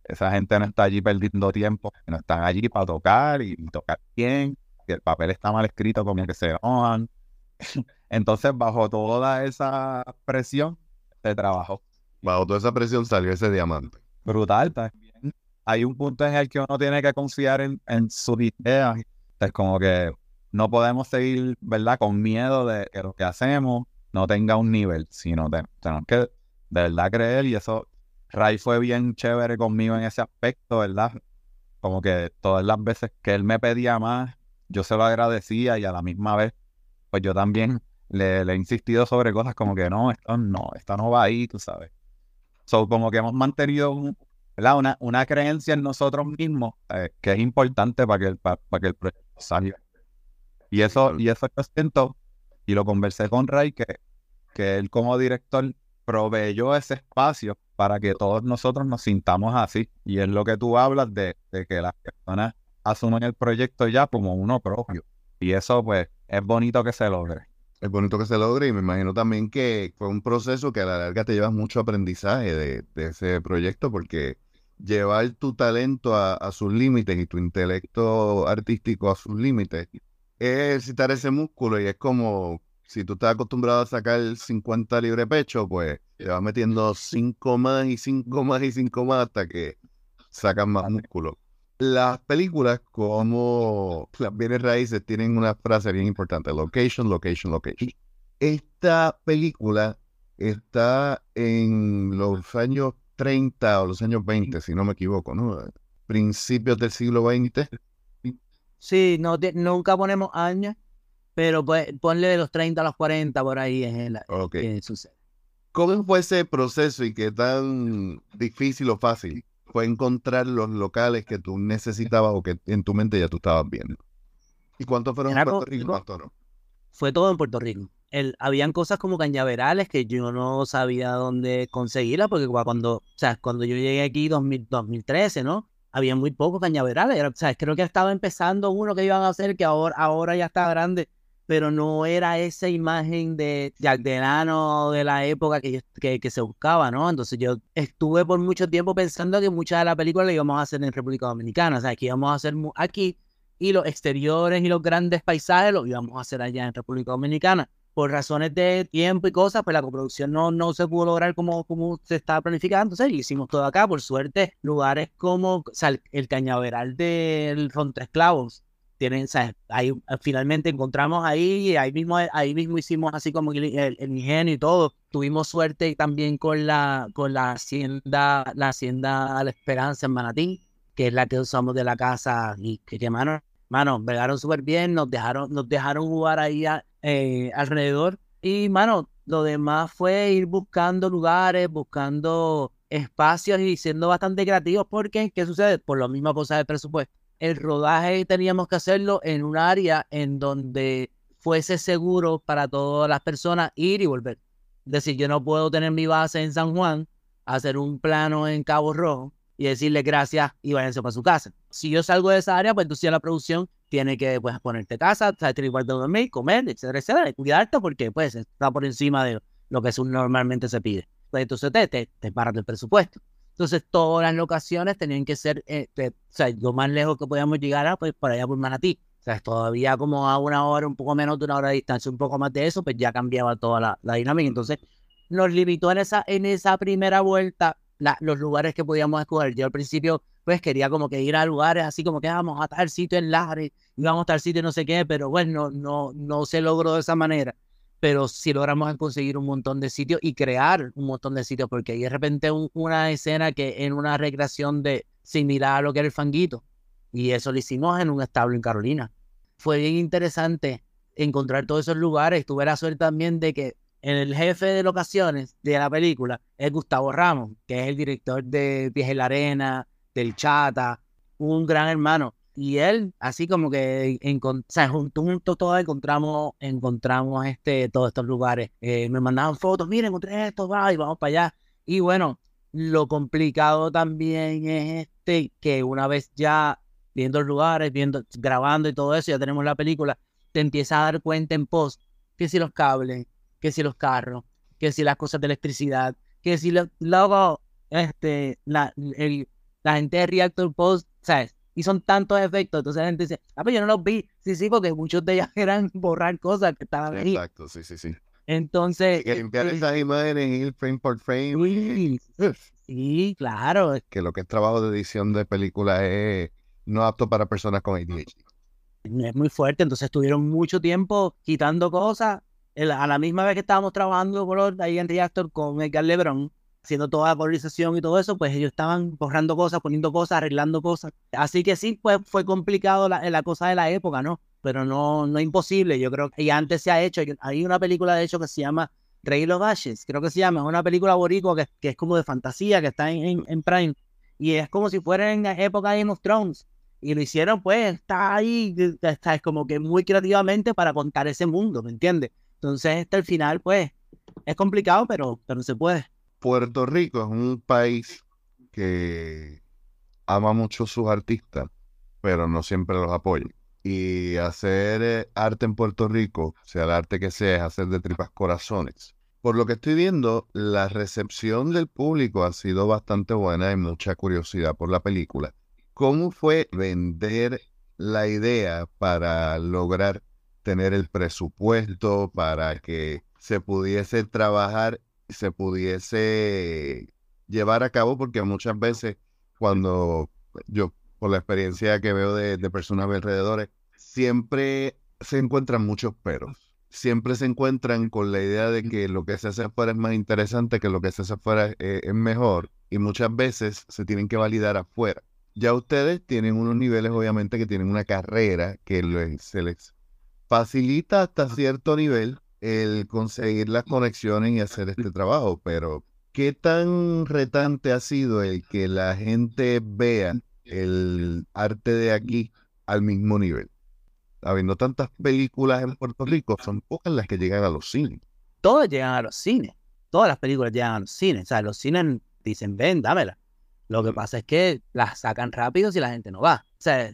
Esa gente no está allí perdiendo tiempo, no están allí para tocar y, tocar bien. El papel está mal escrito, como que se enojan. Entonces, bajo toda esa presión, de trabajo. Bajo toda esa presión salió ese diamante. Brutal también hay un punto en el que uno tiene que confiar en, en sus ideas. Es como que no podemos seguir, ¿verdad?, con miedo de que lo que hacemos no tenga un nivel, sino tenemos que de verdad creer y eso, Ray fue bien chévere conmigo en ese aspecto, ¿verdad? como que todas las veces que él me pedía más, yo se lo agradecía y a la misma vez, pues yo también le, he insistido sobre cosas como que no, esto no, esto no va ahí, tú sabes. So, como que hemos mantenido Una, una creencia en nosotros mismos eh, que es importante para que el, para, que el proyecto salga. Y eso, y eso yo siento, y lo conversé con Ray, que, que él como director proveyó ese espacio para que todos nosotros nos sintamos así. Y es lo que tú hablas de, de que las personas asumen el proyecto ya como uno propio. Y eso pues es bonito que se logre. Es bonito que se logre y me imagino también que fue un proceso que a la larga te llevas mucho aprendizaje de, ese proyecto porque llevar tu talento a, sus límites y tu intelecto artístico a sus límites es ejercitar ese músculo y es como si tú estás acostumbrado a sacar 50 libre pecho, pues te vas metiendo 5 más y 5 más y 5 más hasta que sacas más músculo. Las películas como las bienes raíces tienen una frase bien importante, location, location, location. Esta película está en los años 30 o los años 20, si no me equivoco, ¿no? Principios del siglo XX. Sí, no, nunca ponemos años, pero pues, ponle de los 30 a los 40 por ahí es el, que sucede. ¿Cómo fue ese proceso y qué tan difícil o fácil fue encontrar los locales que tú necesitabas o que en tu mente ya tú estabas viendo. ¿Y cuántos fueron en Puerto Rico Fue todo en Puerto Rico. El, habían cosas como cañaverales que yo no sabía dónde conseguirlas, porque cuando, o sea, cuando yo llegué aquí 2000, 2013, ¿no? Había muy pocos cañaverales. O sea, creo que estaba empezando uno que iban a hacer que ahora, ahora ya está grande pero no era esa imagen de Jack Delano de la época que, que, se buscaba, ¿no? Entonces yo estuve por mucho tiempo pensando que muchas de las películas las íbamos a hacer en República Dominicana, o sea, que íbamos a hacer aquí y los exteriores y los grandes paisajes los íbamos a hacer allá en República Dominicana. Por razones de tiempo y cosas, pues la coproducción no, no se pudo lograr como, como se estaba planificando. Entonces hicimos todo acá. Por suerte, lugares como o sea, el, cañaveral del Tres Clavos, tienen, ahí ah, finalmente encontramos ahí, y ahí mismo, ahí mismo hicimos así como el, ingenio y todo. Tuvimos suerte también con la, con la hacienda, la hacienda La Esperanza en Manatí, que es la que usamos de la casa y que, mano, mano, súper bien, nos dejaron, nos dejaron jugar ahí eh, alrededor. Y mano, lo demás fue ir buscando lugares, buscando espacios y siendo bastante creativos, porque ¿qué sucede? Por lo mismo cosa del presupuesto el rodaje teníamos que hacerlo en un área en donde fuese seguro para todas las personas ir y volver. Es decir, yo no puedo tener mi base en San Juan, hacer un plano en Cabo Rojo y decirle gracias y váyanse para su casa. Si yo salgo de esa área, pues entonces la producción tiene que pues, ponerte casa, tener igual de dormir, comer, etcétera, etcétera, y cuidarte porque pues está por encima de lo que normalmente se pide. Pues entonces te, te, te paras del presupuesto. Entonces, todas las locaciones tenían que ser, eh, o sea, lo más lejos que podíamos llegar a, pues, para allá por Manatí. O sea, todavía como a una hora, un poco menos de una hora de distancia, un poco más de eso, pues ya cambiaba toda la, la dinámica. Entonces, nos limitó en esa, en esa primera vuelta los lugares que podíamos escoger. Yo al principio, pues quería como que ir a lugares así como que vamos a tal sitio en Lares, íbamos a tal sitio no sé qué, pero bueno, no, no se logró de esa manera pero si logramos conseguir un montón de sitios y crear un montón de sitios, porque hay de repente una escena que en una recreación de similar a lo que era el fanguito, y eso lo hicimos en un establo en Carolina. Fue bien interesante encontrar todos esos lugares. Tuve la suerte también de que el jefe de locaciones de la película es Gustavo Ramos, que es el director de Pies en la Arena, del Chata, un gran hermano y él, así como que, o sea, junto, junto todos encontramos, encontramos este, todos estos lugares. Eh, me mandaban fotos, miren, encontré esto, va, y vamos para allá. Y bueno, lo complicado también es este, que una vez ya viendo lugares, viendo, grabando y todo eso, ya tenemos la película, te empiezas a dar cuenta en post que si los cables, que si los carros, que si las cosas de electricidad, que si luego, este, la, el, la gente de Reactor Post, ¿sabes? Y son tantos efectos. Entonces la gente dice, ah, pero yo no los vi. Sí, sí, porque muchos de ellos eran borrar cosas que estaban ahí. Exacto, sí, sí, sí. Entonces. que limpiar eh, esas imágenes ir frame por frame. Sí, claro. Que lo que es trabajo de edición de películas es no apto para personas con ADHD. Es muy fuerte, entonces estuvieron mucho tiempo quitando cosas. A la misma vez que estábamos trabajando color ahí en Reactor con Edgar Lebron, haciendo toda la colonización y todo eso, pues ellos estaban borrando cosas, poniendo cosas, arreglando cosas. Así que sí, pues fue complicado la, la cosa de la época, ¿no? Pero no, no imposible, yo creo y antes se ha hecho, hay una película de hecho que se llama Rey los Ashes, creo que se llama, es una película boricua que, que es como de fantasía, que está en, en, Prime, y es como si fuera en la época de Game of Thrones, y lo hicieron pues, está ahí, está, es como que muy creativamente para contar ese mundo, ¿me entiendes? Entonces, hasta el final, pues, es complicado, pero, pero se puede. Puerto Rico es un país que ama mucho a sus artistas, pero no siempre los apoya. Y hacer eh, arte en Puerto Rico, sea el arte que sea, es hacer de tripas corazones. Por lo que estoy viendo, la recepción del público ha sido bastante buena, hay mucha curiosidad por la película. ¿Cómo fue vender la idea para lograr tener el presupuesto para que se pudiese trabajar, se pudiese llevar a cabo, porque muchas veces cuando yo, por la experiencia que veo de, personas alrededor, siempre se encuentran muchos peros. Siempre se encuentran con la idea de que lo que se hace afuera es más interesante que lo que se hace afuera eh, es mejor y muchas veces se tienen que validar afuera. Ya ustedes tienen unos niveles, obviamente, que tienen una carrera que se les facilita hasta cierto nivel el conseguir las conexiones y hacer este trabajo, pero ¿qué tan retante ha sido el que la gente vea el arte de aquí al mismo nivel? Habiendo tantas películas en Puerto Rico, son pocas las que llegan a los cines. Todas llegan a los cines. Todas las películas llegan a los cines. O sea, los cines dicen, ven, dámela. Lo que pasa es que las sacan rápido si la gente no va. O sea,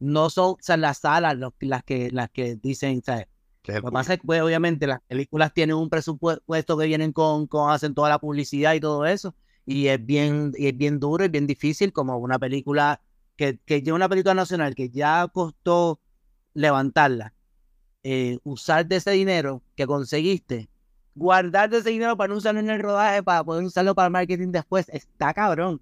no son las salas las, que, las que dicen, ¿sabes? Lo que pasa es que, pues, obviamente, las películas tienen un presupuesto que vienen con, con, hacen toda la publicidad y todo eso, y es bien, y es bien duro y bien difícil, como una película que, que una película nacional que ya costó levantarla, eh, usar de ese dinero que conseguiste, guardar de ese dinero para no usarlo en el rodaje, para poder usarlo para el marketing después, está cabrón.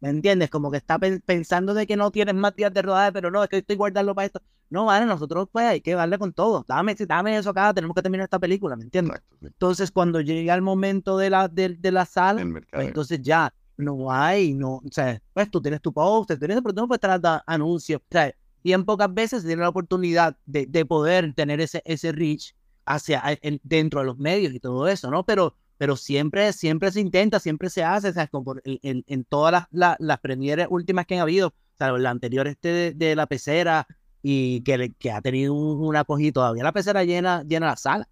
¿Me entiendes? Como que está pensando de que no tienes más días de rodaje, pero no, es que estoy guardando para esto. No, vale, nosotros pues hay que darle con todo. Dame, dame eso acá, tenemos que terminar esta película, ¿me entiendes? Entonces, cuando llega el momento de la, de, la sala, pues, entonces ya no hay, no, o sea, pues tú tienes tu post, tienes, pero tú no puedes estar dando anuncios. O sea, bien pocas veces se tiene la oportunidad de, de poder tener ese, ese reach hacia dentro de los medios y todo eso, ¿no? Pero pero siempre, siempre se intenta, siempre se hace, o sea, como en, en, todas las, las, premieres últimas que han habido, o sea, la anterior este de, la pecera y que, que ha tenido un, un acogido, todavía la pecera llena, llena la sala.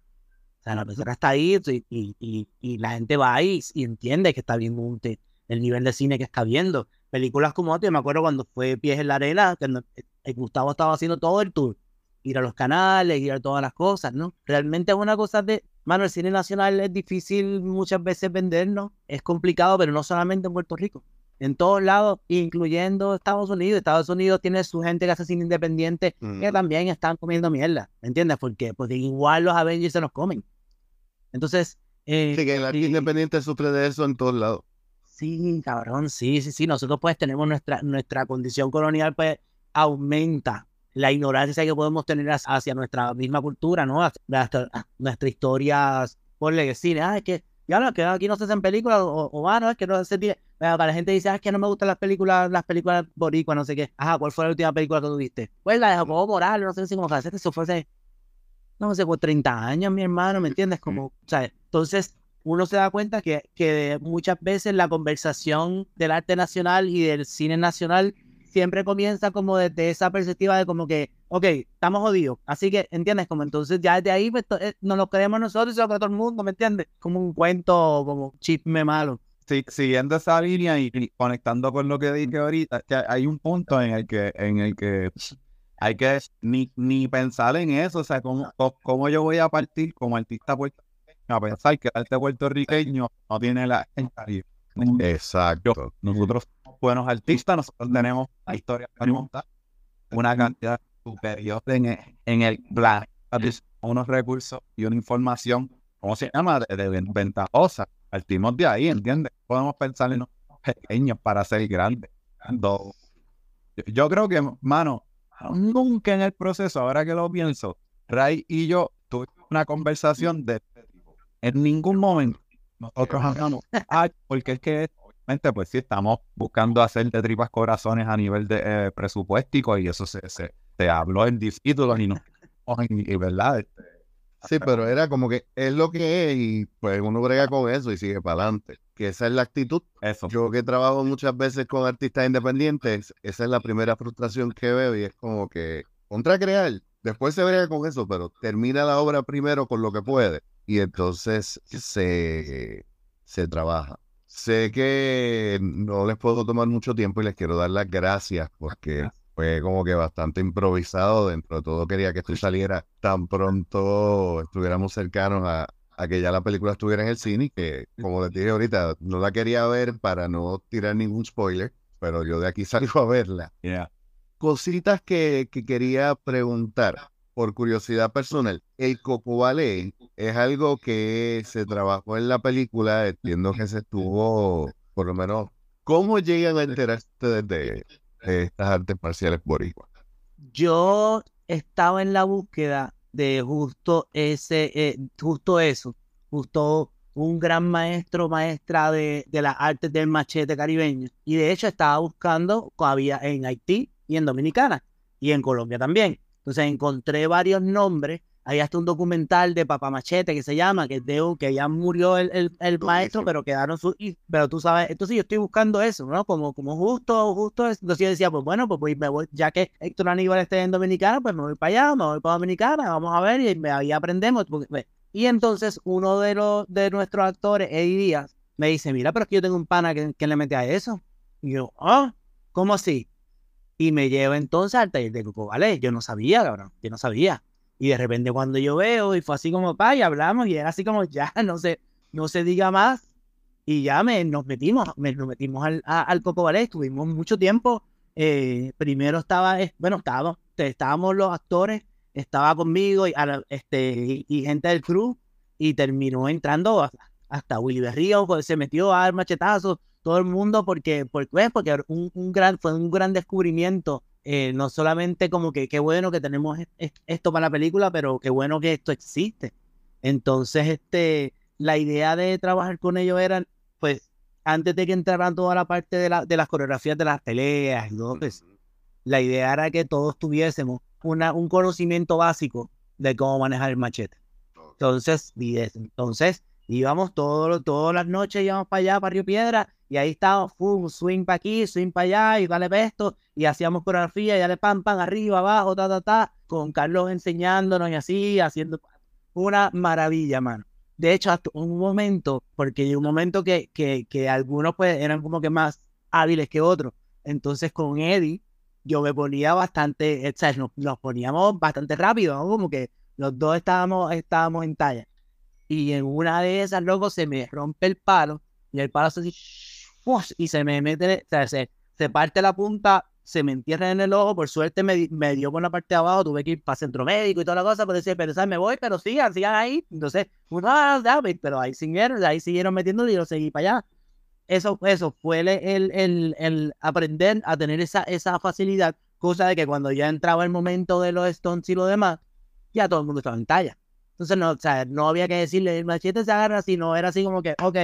O sea, la pecera está ahí y, y, y, la gente va ahí y entiende que está viendo un, el nivel de cine que está viendo. Películas como otras, me acuerdo cuando fue Pies en la Arena, que eh, Gustavo estaba haciendo todo el tour, ir a los canales, ir a todas las cosas, ¿no? Realmente es una cosa de, Mano, el cine nacional es difícil muchas veces vendernos, es complicado, pero no solamente en Puerto Rico, en todos lados, incluyendo Estados Unidos. Estados Unidos tiene su gente que hace cine independiente que también están comiendo mierda, ¿me entiendes? Porque pues igual los Avengers se nos comen. Entonces... Eh, sí, que el arte independiente sufre de eso en todos lados. Sí, cabrón, sí, sí, sí. Nosotros pues tenemos nuestra, nuestra condición colonial pues aumenta la ignorancia que podemos tener hacia nuestra misma cultura, ¿no? Nuestra, nuestra historia, por decir, ah, es que ya no, que aquí no se hacen películas, o, o ah, no, es que no se tiene. Para la gente dice, ah, es que no me gustan las películas, las películas boricuas, no sé qué. Ajá, ¿cuál fue la última película que tuviste? Pues la de Jacobo Morales, no sé si como que eso fue hace, no sé, por 30 años, mi hermano, ¿me entiendes? Como, o sea, entonces uno se da cuenta que, que muchas veces la conversación del arte nacional y del cine nacional siempre comienza como desde esa perspectiva de como que, ok, estamos jodidos. Así que, ¿entiendes? Como entonces ya desde ahí pues, eh, nos lo creemos nosotros y se lo cree todo el mundo, ¿me entiendes? Como un cuento, como chisme malo. Sí, siguiendo esa línea y, conectando con lo que dije ahorita, que hay un punto en el que, en el que hay que ni, ni pensar en eso, o sea, cómo, cómo yo voy a partir como artista puertorriqueño a pensar que el arte puertorriqueño no tiene la Exacto. Nosotros buenos artistas, nosotros tenemos la historia una cantidad superior en el, en el plan, unos recursos y una información, ¿cómo se llama? De, ventajosa. Partimos de ahí, ¿entiendes? Podemos pensar en los pequeños para ser grandes. Yo, yo creo que, mano, nunca en el proceso, ahora que lo pienso, Ray y yo tuvimos una conversación de este tipo. En ningún momento nosotros hablamos, ah, porque es que obviamente pues sí estamos buscando hacer de tripas corazones a nivel de eh, presupuestico y eso se, se, se habló en títulos y no y, verdad este, Sí, pero era como que es lo que es y pues uno brega con eso y sigue para adelante. Que esa es la actitud. eso. Yo que trabajo muchas veces con artistas independientes, esa es la primera frustración que veo y es como que contra crear, después se brega con eso, pero termina la obra primero con lo que puede y entonces se, se trabaja. Sé que no les puedo tomar mucho tiempo y les quiero dar las gracias porque fue como que bastante improvisado. Dentro de todo quería que esto saliera tan pronto estuviéramos cercanos a, a que ya la película estuviera en el cine que, como les dije ahorita, no la quería ver para no tirar ningún spoiler, pero yo de aquí salgo a verla. Yeah. Cositas que, que quería preguntar por curiosidad personal. El Coco Ballet es algo que se trabajó en la película, entiendo que se estuvo, por lo menos, ¿cómo llegan a enterarse de de estas artes marciales boricuas? Yo estaba en la búsqueda de justo ese, eh, justo eso, justo un gran maestro, maestra de, de las artes del machete caribeño. Y de hecho estaba buscando, había en Haití y en Dominicana y en Colombia también. Entonces encontré varios nombres. Hay hasta un documental de Papá Machete que se llama, que es de un, que ya murió el, el, el maestro, pero quedaron sus hijos. Pero tú sabes, entonces yo estoy buscando eso, ¿no? Como, como justo, justo. eso. Entonces yo decía, pues bueno, pues voy- me voy, ya que Héctor Aníbal está en Dominicana, pues me voy para allá, me voy para Dominicana, vamos a ver y ahí aprendemos. ve. y entonces uno de los de nuestros actores, Eddie Díaz, me dice, mira, pero es que yo tengo un pana que, que le mete a eso. Y yo, ah, ¿cómo así? Y me lleva entonces al taller de Coco Ballet. Yo no sabía, cabrón, yo no sabía. Y de repente cuando yo veo, y fue así como, pa, y hablamos, y era así como, ya, no se, no se diga más. Y ya me, nos metimos, me, nos metimos al, a- al Coco Ballet, estuvimos mucho tiempo. eh, primero estaba, bueno, estábamos, estábamos los actores, estaba conmigo y, a este, y, y gente del crew, y terminó entrando hasta, hasta Willy Berrío, pues, se metió a dar machetazos, todo el mundo, porque, porque, pues, porque un, un gran, fue un gran descubrimiento eh, no solamente como que qué bueno que tenemos es- es- esto para la película, pero qué bueno que esto existe. Entonces, este, la idea de trabajar con ellos era, pues, antes de que entraran toda la parte de, la, de las coreografías de las peleas todo, pues, la idea era que todos tuviésemos una, un conocimiento básico de cómo manejar el machete. Entonces, y es- entonces íbamos todo, todas las noches, íbamos para allá, para Río Piedra, y ahí estábamos, swing para aquí, swing para allá, y dale esto, y hacíamos coreografía, y dale pam, pam, arriba, abajo, ta, ta, ta, con Carlos enseñándonos y así, haciendo una maravilla, mano. De hecho, hasta un momento, porque hay un momento que, que, que algunos pues eran como que más hábiles que otros. Entonces con Eddie, yo me ponía bastante, o sea, nos, nos poníamos bastante rápido. Como que los dos estábamos, estábamos en talla. Y en una de esas, loco, se me rompe el palo y el palo hace así, y se me mete, o sea, se, se parte la punta, se me entierra en el ojo, por suerte me, me dio por la parte de abajo, tuve que ir para centro médico y toda la cosa, pero decía, pero ¿sabes? me voy, pero sigan, sigan ahí. Entonces, uno, ah, David, pero ahí siguieron, ahí siguieron metiendo y yo seguí para allá. Eso, eso fue el, el, el, el aprender a tener esa, esa facilidad, cosa de que cuando ya entraba el momento de los stunts y lo demás, ya todo el mundo estaba en talla. Entonces, no, o sea, no había que decirle, el machete se agarra así, no, era así como que, ok,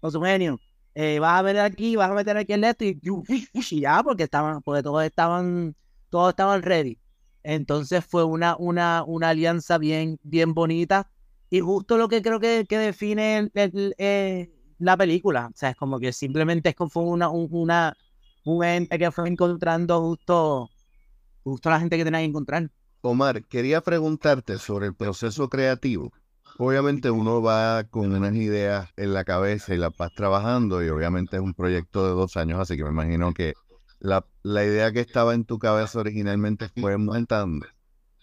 con su genio, eh, vas a meter aquí, vas a meter aquí el esto y, y, ya, porque estaban, porque todos estaban, todos estaban ready. Entonces fue una, una, una alianza bien, bien bonita y justo lo que creo que, que define eh, la película. O sea, es como que simplemente es como fue una, un, una, un ente que fue encontrando justo, justo la gente que tenía que encontrar. Omar, quería preguntarte sobre el proceso creativo. Obviamente uno va con unas ideas en la cabeza y las vas trabajando y obviamente es un proyecto de dos años, así que me imagino que la, la idea que estaba en tu cabeza originalmente fue montando.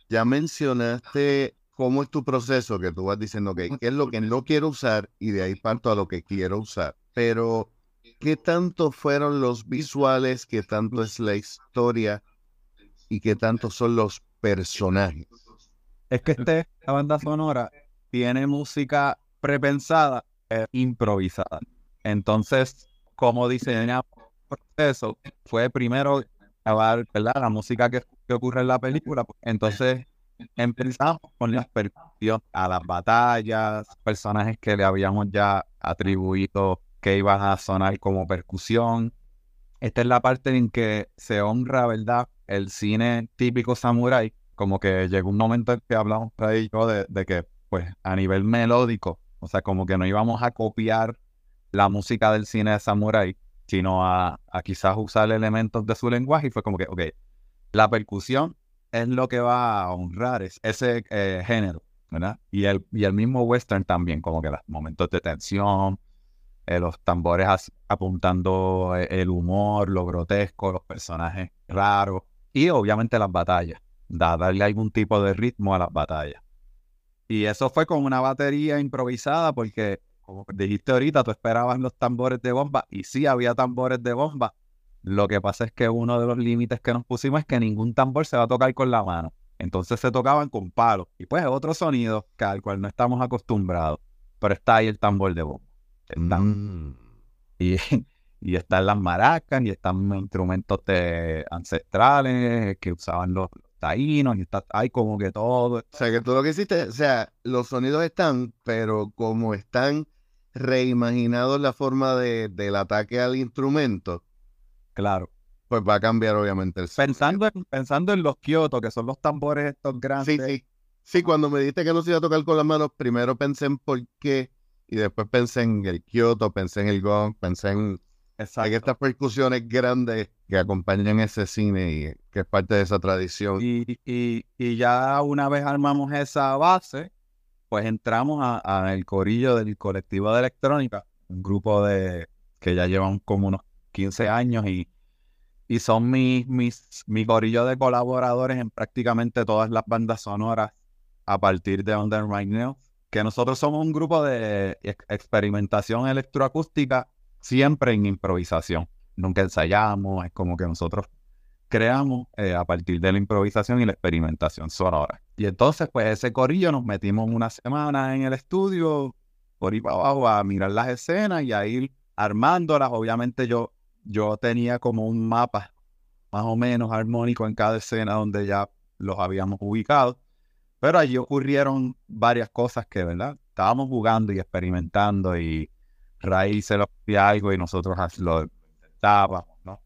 Ya mencionaste cómo es tu proceso, que tú vas diciendo, ok, qué es lo que no quiero usar y de ahí parto a lo que quiero usar. Pero, ¿qué tanto fueron los visuales, qué tanto es la historia y qué tanto son los personajes? Es que este, esta banda sonora tiene música prepensada e improvisada. Entonces, como diseñamos el proceso, fue primero grabar ¿verdad? la música que, que ocurre en la película. pues, Entonces, empezamos con la percusión a las batallas, personajes que le habíamos ya atribuido que iban a sonar como percusión. Esta es la parte en que se honra, ¿verdad? El cine típico samurai. Como que llegó un momento en que hablamos ahí yo de, que, pues, a nivel melódico, o sea, como que no íbamos a copiar la música del cine de samurai, sino a, a quizás usar elementos de su lenguaje. Y fue como que, ok, la percusión es lo que va a honrar ese eh, género, ¿verdad? Y el, y el mismo western también, como que los momentos de tensión, eh, los tambores apuntando eh, el humor, lo grotesco, los personajes raros y obviamente las batallas, darle algún tipo de ritmo a las batallas. Y eso fue con una batería improvisada porque, como dijiste ahorita, tú esperabas los tambores de bomba y sí había tambores de bomba, lo que pasa es que uno de los límites que nos pusimos es que ningún tambor se va a tocar con la mano. Entonces se tocaban con palos. Y pues otro sonido que al cual no estamos acostumbrados. Pero está ahí el tambor de bomba. Mm. Y, y están las maracas y están instrumentos ancestrales que usaban los, taínos y está, hay como que todo. O sea, que todo lo que hiciste, o sea, los sonidos están, pero como están reimaginados la forma de, del ataque al instrumento, Claro. Pues va a cambiar obviamente el Pensando en, pensando en los Kyoto, que son los tambores estos grandes. Sí, sí. Sí, cuando me dijiste que no se iba a tocar con las manos, primero pensé en por qué y después pensé en el Kyoto, pensé en el gong, pensé en, estas percusiones grandes que acompañan ese cine y que es parte de esa tradición. Y, y, ya una vez armamos esa base, pues entramos al corillo del colectivo de electrónica, un grupo de que ya llevan como unos 15 años y, y son mis, mis, mi gorillo de colaboradores en prácticamente todas las bandas sonoras a partir de Under My Nails, que nosotros somos un grupo de experimentación electroacústica siempre en improvisación. Nunca ensayamos, es como que nosotros creamos eh, a partir de la improvisación y la experimentación sonora. Y entonces, pues ese corillo nos metimos una semana en el estudio, por ahí para abajo, a mirar las escenas y a ir armándolas. Obviamente yo yo tenía como un mapa más o menos armónico en cada escena donde ya los habíamos ubicado. Pero allí ocurrieron varias cosas que, ¿verdad? Estábamos jugando y experimentando y Raíz se lo hacía algo y nosotros lo intentábamos, ¿no?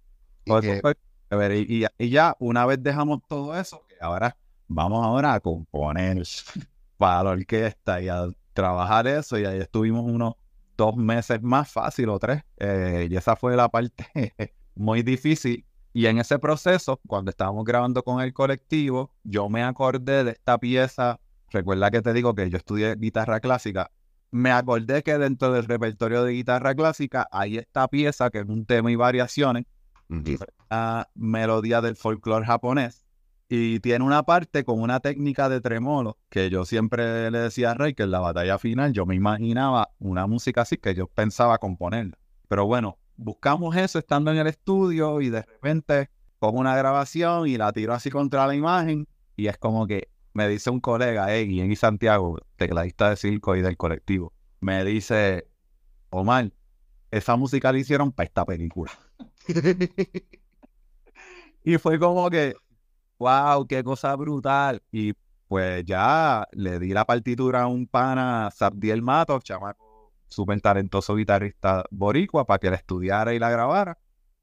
Y, y, ya una vez dejamos todo eso, ahora vamos ahora a componer para la orquesta y a trabajar eso y ahí estuvimos unos dos meses más fácil o tres. Eh, y esa fue la parte muy difícil. Y en ese proceso, cuando estábamos grabando con el colectivo, yo me acordé de esta pieza. Recuerda que te digo que yo estudié guitarra clásica. Me acordé que dentro del repertorio de guitarra clásica hay esta pieza que es un tema y variaciones, la melodía del folclore japonés. Y tiene una parte con una técnica de tremolo que yo siempre le decía a Rey que en la batalla final yo me imaginaba una música así que yo pensaba componerla. Pero bueno, buscamos eso estando en el estudio y de repente pongo una grabación y la tiro así contra la imagen y es como que me dice un colega, hey, y Santiago, tecladista de circo y del colectivo, me dice, Omar, esa música la hicieron para esta película. y fue como que wow, qué cosa brutal. Y pues ya le di la partitura a un pana, Sabdiel Mato, chamaco súper talentoso guitarrista boricua, para que la estudiara y la grabara.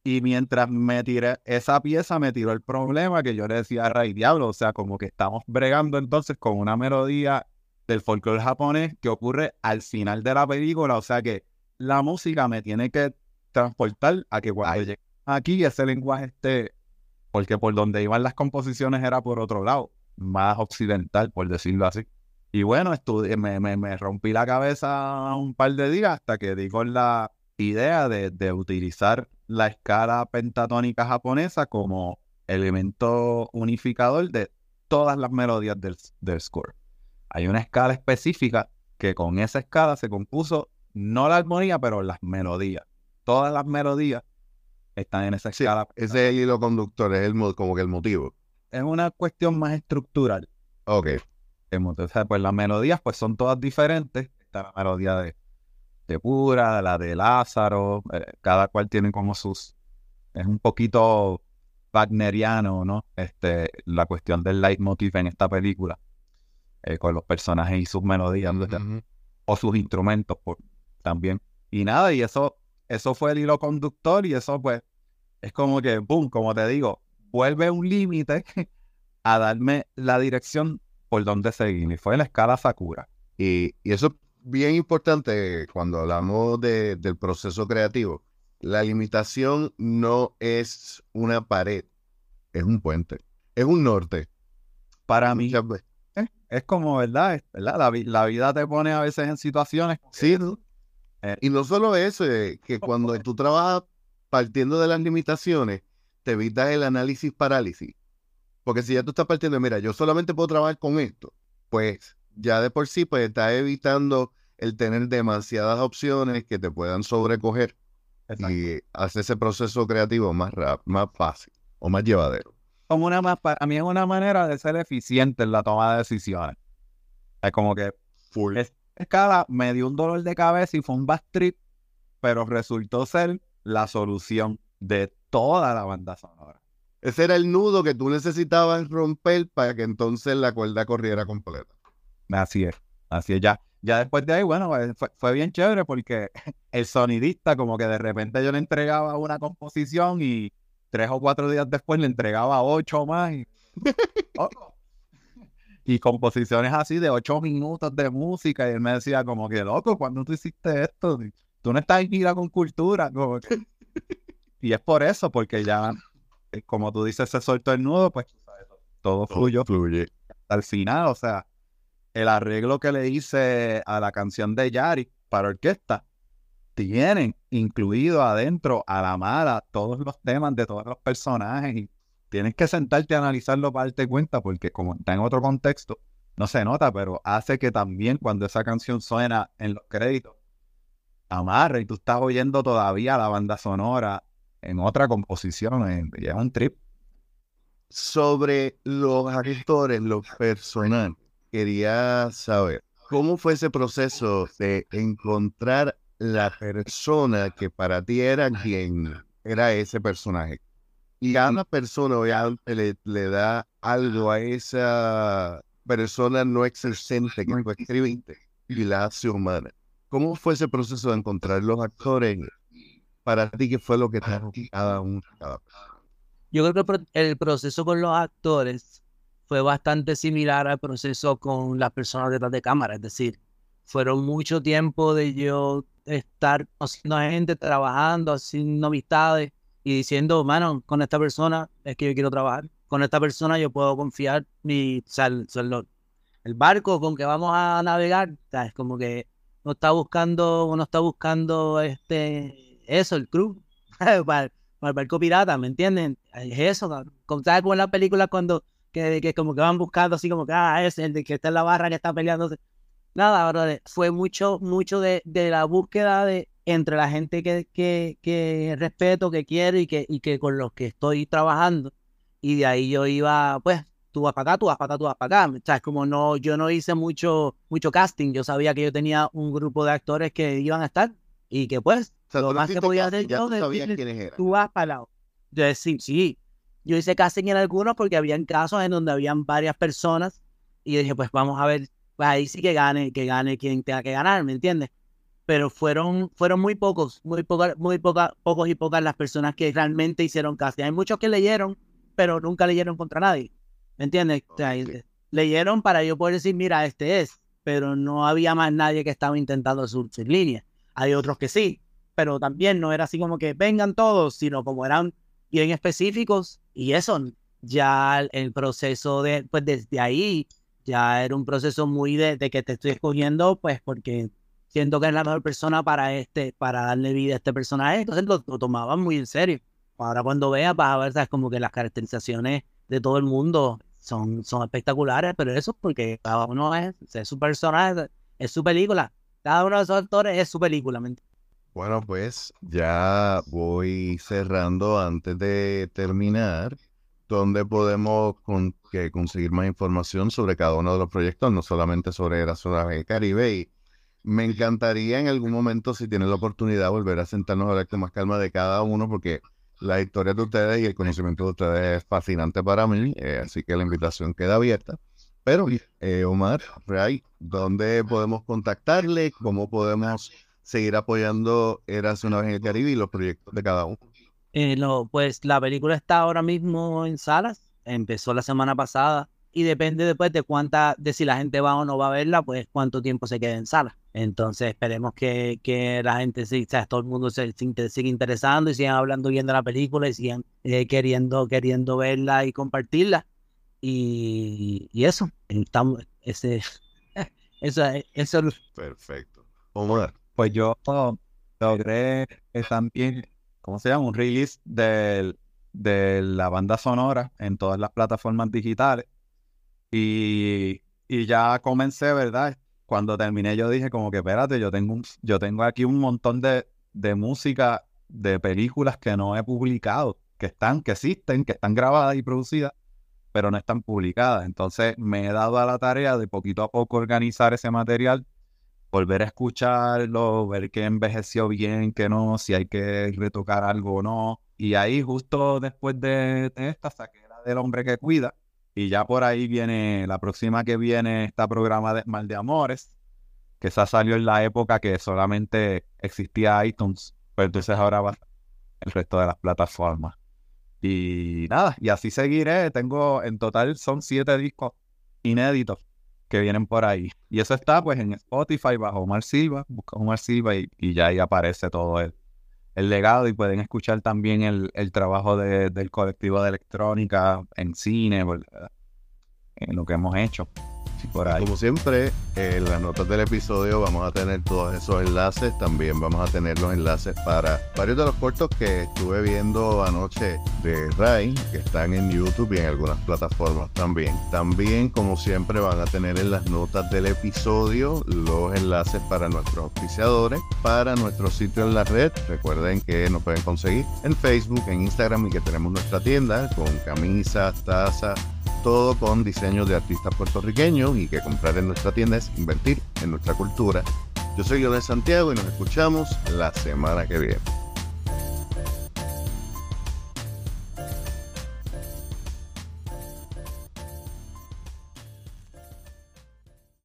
Y mientras me tiré esa pieza, me tiró el problema que yo le decía a Ray Diablo, o sea, como que estamos bregando entonces con una melodía del folclore japonés que ocurre al final de la película, o sea que la música me tiene que transportar a que cuando llegue aquí ese lenguaje esté porque por donde iban las composiciones era por otro lado, más occidental, por decirlo así. Y bueno, me, me, rompí la cabeza un par de días hasta que di con la idea de, utilizar la escala pentatónica japonesa como elemento unificador de todas las melodías del, del score. Hay una escala específica que con esa escala se compuso no la armonía, pero las melodías. Todas las melodías están en esa escala. ese hilo conductor es el, como que el motivo. Es una cuestión más estructural. Ok. pues las melodías pues son todas diferentes. Está la melodía de, de Pura, la de Lázaro, eh, cada cual tiene como sus... Es un poquito wagneriano, ¿no? Este, la cuestión del leitmotiv en esta película, eh, con los personajes y sus melodías, o sus instrumentos por, también. Y nada, y eso, eso fue el hilo conductor y eso pues es como que, boom, como te digo, vuelve un límite a darme la dirección por donde seguir. Y fue la escala Sakura. Y, y eso es bien importante cuando hablamos de, del proceso creativo. La limitación no es una pared, es un puente, es un norte. Para mí, eh, es como, ¿verdad? La, la, vida te pone a veces en situaciones. Sí, eh, y no solo eso, eh, que cuando tú trabajas partiendo de las limitaciones, te evitas el análisis parálisis. Porque si ya tú estás partiendo, mira, yo solamente puedo trabajar con esto, pues ya de por sí, pues estás evitando el tener demasiadas opciones que te puedan sobrecoger y hacer ese proceso creativo más, más fácil o más llevadero. Como una más, a mí es una manera de ser eficiente en la toma de decisiones. Es como que Full. Es, escala me dio un dolor de cabeza y fue un bad trip, pero resultó ser la solución de toda la banda sonora. Ese era el nudo que tú necesitabas romper para que entonces la cuerda corriera completa. Así es, así es. Ya, ya después de ahí, bueno, eh, fue, bien chévere porque el sonidista como que de repente yo le entregaba una composición y tres o cuatro días después le entregaba ocho más y, y composiciones así de ocho minutos de música y él me decía como que, loco, ¿cuándo tú hiciste esto? Tú no estás en gira con cultura. y es por eso, porque ya, eh, como tú dices, se soltó el nudo, pues todo fluyó. Fluye. Al final, o sea, el arreglo que le hice a la canción de Yari para orquesta, tienen incluido adentro a la mala todos los temas de todos los personajes y tienes que sentarte a analizarlo para darte cuenta porque como está en otro contexto, no se nota, pero hace que también cuando esa canción suena en los créditos, amarre y tú estás oyendo todavía la banda sonora en otra composición, en, es un trip. Sobre los actores, los personajes, quería saber, ¿cómo fue ese proceso de encontrar la persona que para ti era quien era ese personaje? Y a una persona obviamente le, le da algo a esa persona no existente que tú escribiste y la hace humana. ¿Cómo fue ese proceso de encontrar los actores? Para ti, ¿qué fue lo que te cada uno? Cada Yo creo que el proceso con los actores fue bastante similar al proceso con las personas detrás de cámara. Es decir, fueron mucho tiempo de yo estar haciendo gente, trabajando, haciendo amistades y diciendo, mano, con esta persona es que yo quiero trabajar. Con esta persona yo puedo confiar mi, o el, barco con que vamos a navegar, es como que no está buscando, uno está buscando este, eso, el crew, para, el barco pirata, ¿me entienden? Es eso, como sabes como en la película cuando que, que como que van buscando así como que, ah, es el de que está en la barra que está peleando. Nada, verdad, fue mucho, mucho de, de la búsqueda de entre la gente que, que, que respeto, que quiero y que, y que con los que estoy trabajando. Y de ahí yo iba, pues, tú vas para acá, tú vas para acá, tú vas para acá. O sea, es como no, yo no hice mucho, mucho casting. Yo sabía que yo tenía un grupo de actores que iban a estar y que pues, lo más que podía hacer yo, tú vas para lado. Yo decía, sí, yo hice casting en algunos porque habían casos en donde habían varias personas y dije, pues vamos a ver, pues ahí sí que gane, que gane quien tenga que ganar, ¿me entiendes? Pero fueron, fueron muy pocos, muy, pocas, muy poca, pocos y pocas las personas que realmente hicieron casting. Hay muchos que leyeron, pero nunca leyeron contra nadie, ¿me entiendes? leyeron para yo poder decir, mira, este es, pero no había más nadie que estaba intentando surgir línea. Hay otros que sí, pero también no era así como que vengan todos, sino como eran bien específicos y eso, ya el proceso de, pues desde ahí, ya era un proceso muy de, que te estoy escogiendo, pues porque siento que es la mejor persona para este, para darle vida a este personaje, entonces lo, tomaban muy en serio. Ahora cuando veas vas a ver, sabes, como que las caracterizaciones de todo el mundo son, son espectaculares, pero eso es porque cada uno es, es su personaje, es su película. Cada uno de esos actores es su película, ¿me bueno, pues ya voy cerrando antes de terminar, donde podemos conseguir más información sobre cada uno de los proyectos, no solamente sobre la zona de Caribe. Y me encantaría en algún momento, si tienes la oportunidad, volver a sentarnos a hablar con más calma de cada uno, porque la historia de ustedes y el conocimiento de ustedes es fascinante para mí, eh, así que la invitación queda abierta. Pero, eh, Omar, Ray, ¿dónde podemos contactarle? ¿Cómo podemos seguir apoyando Eras una vez en el Caribe y los proyectos de cada uno? Eh, pues la película está ahora mismo en salas, empezó la semana pasada y depende después de cuánta, de si la gente va o no va a verla, pues cuánto tiempo se queda en sala. Entonces esperemos que, que la gente, o sea, todo el mundo se, siga interesando y sigan hablando bien de la película y sigan eh, queriendo, queriendo verla y compartirla. Y, y eso, estamos, ese, eso, eso. Perfecto. Omar. Pues yo logré también ¿cómo se llama? Un release de, la banda sonora en todas las plataformas digitales. Y, ya comencé, ¿verdad? Cuando terminé yo dije como que espérate, yo tengo, yo tengo aquí un montón de, de música de películas que no he publicado, que están, que existen, que están grabadas y producidas, pero no están publicadas. Entonces me he dado a la tarea de poquito a poco organizar ese material volver a escucharlo, ver qué envejeció bien, qué no, si hay que retocar algo o no. Y ahí justo después de, esta saqué la del hombre que cuida. Y ya por ahí viene, la próxima que viene está programa de Mal de Amores, que esa salió en la época que solamente existía iTunes. Pues entonces ahora va el resto de las plataformas. Y nada, y así seguiré. Tengo, en total son siete discos inéditos que vienen por ahí. Y eso está pues en Spotify bajo Omar Silva, busca Omar Silva y, ya ahí aparece todo el, el legado y pueden escuchar también el, el trabajo del colectivo de electrónica en cine, en lo que hemos hecho. Como siempre, en las notas del episodio vamos a tener todos esos enlaces. También vamos a tener los enlaces para varios de los cortos que estuve viendo anoche de Ray, que están en YouTube y en algunas plataformas también. También, como siempre, van a tener en las notas del episodio los enlaces para nuestros auspiciadores, para nuestro sitio en la red. Recuerden que nos pueden conseguir en Facebook, en Instagram y que tenemos nuestra tienda con camisas, tazas todo con diseños de artistas puertorriqueños y que comprar en nuestra tienda es invertir en nuestra cultura. Yo soy Leonel Santiago y nos escuchamos la semana que viene.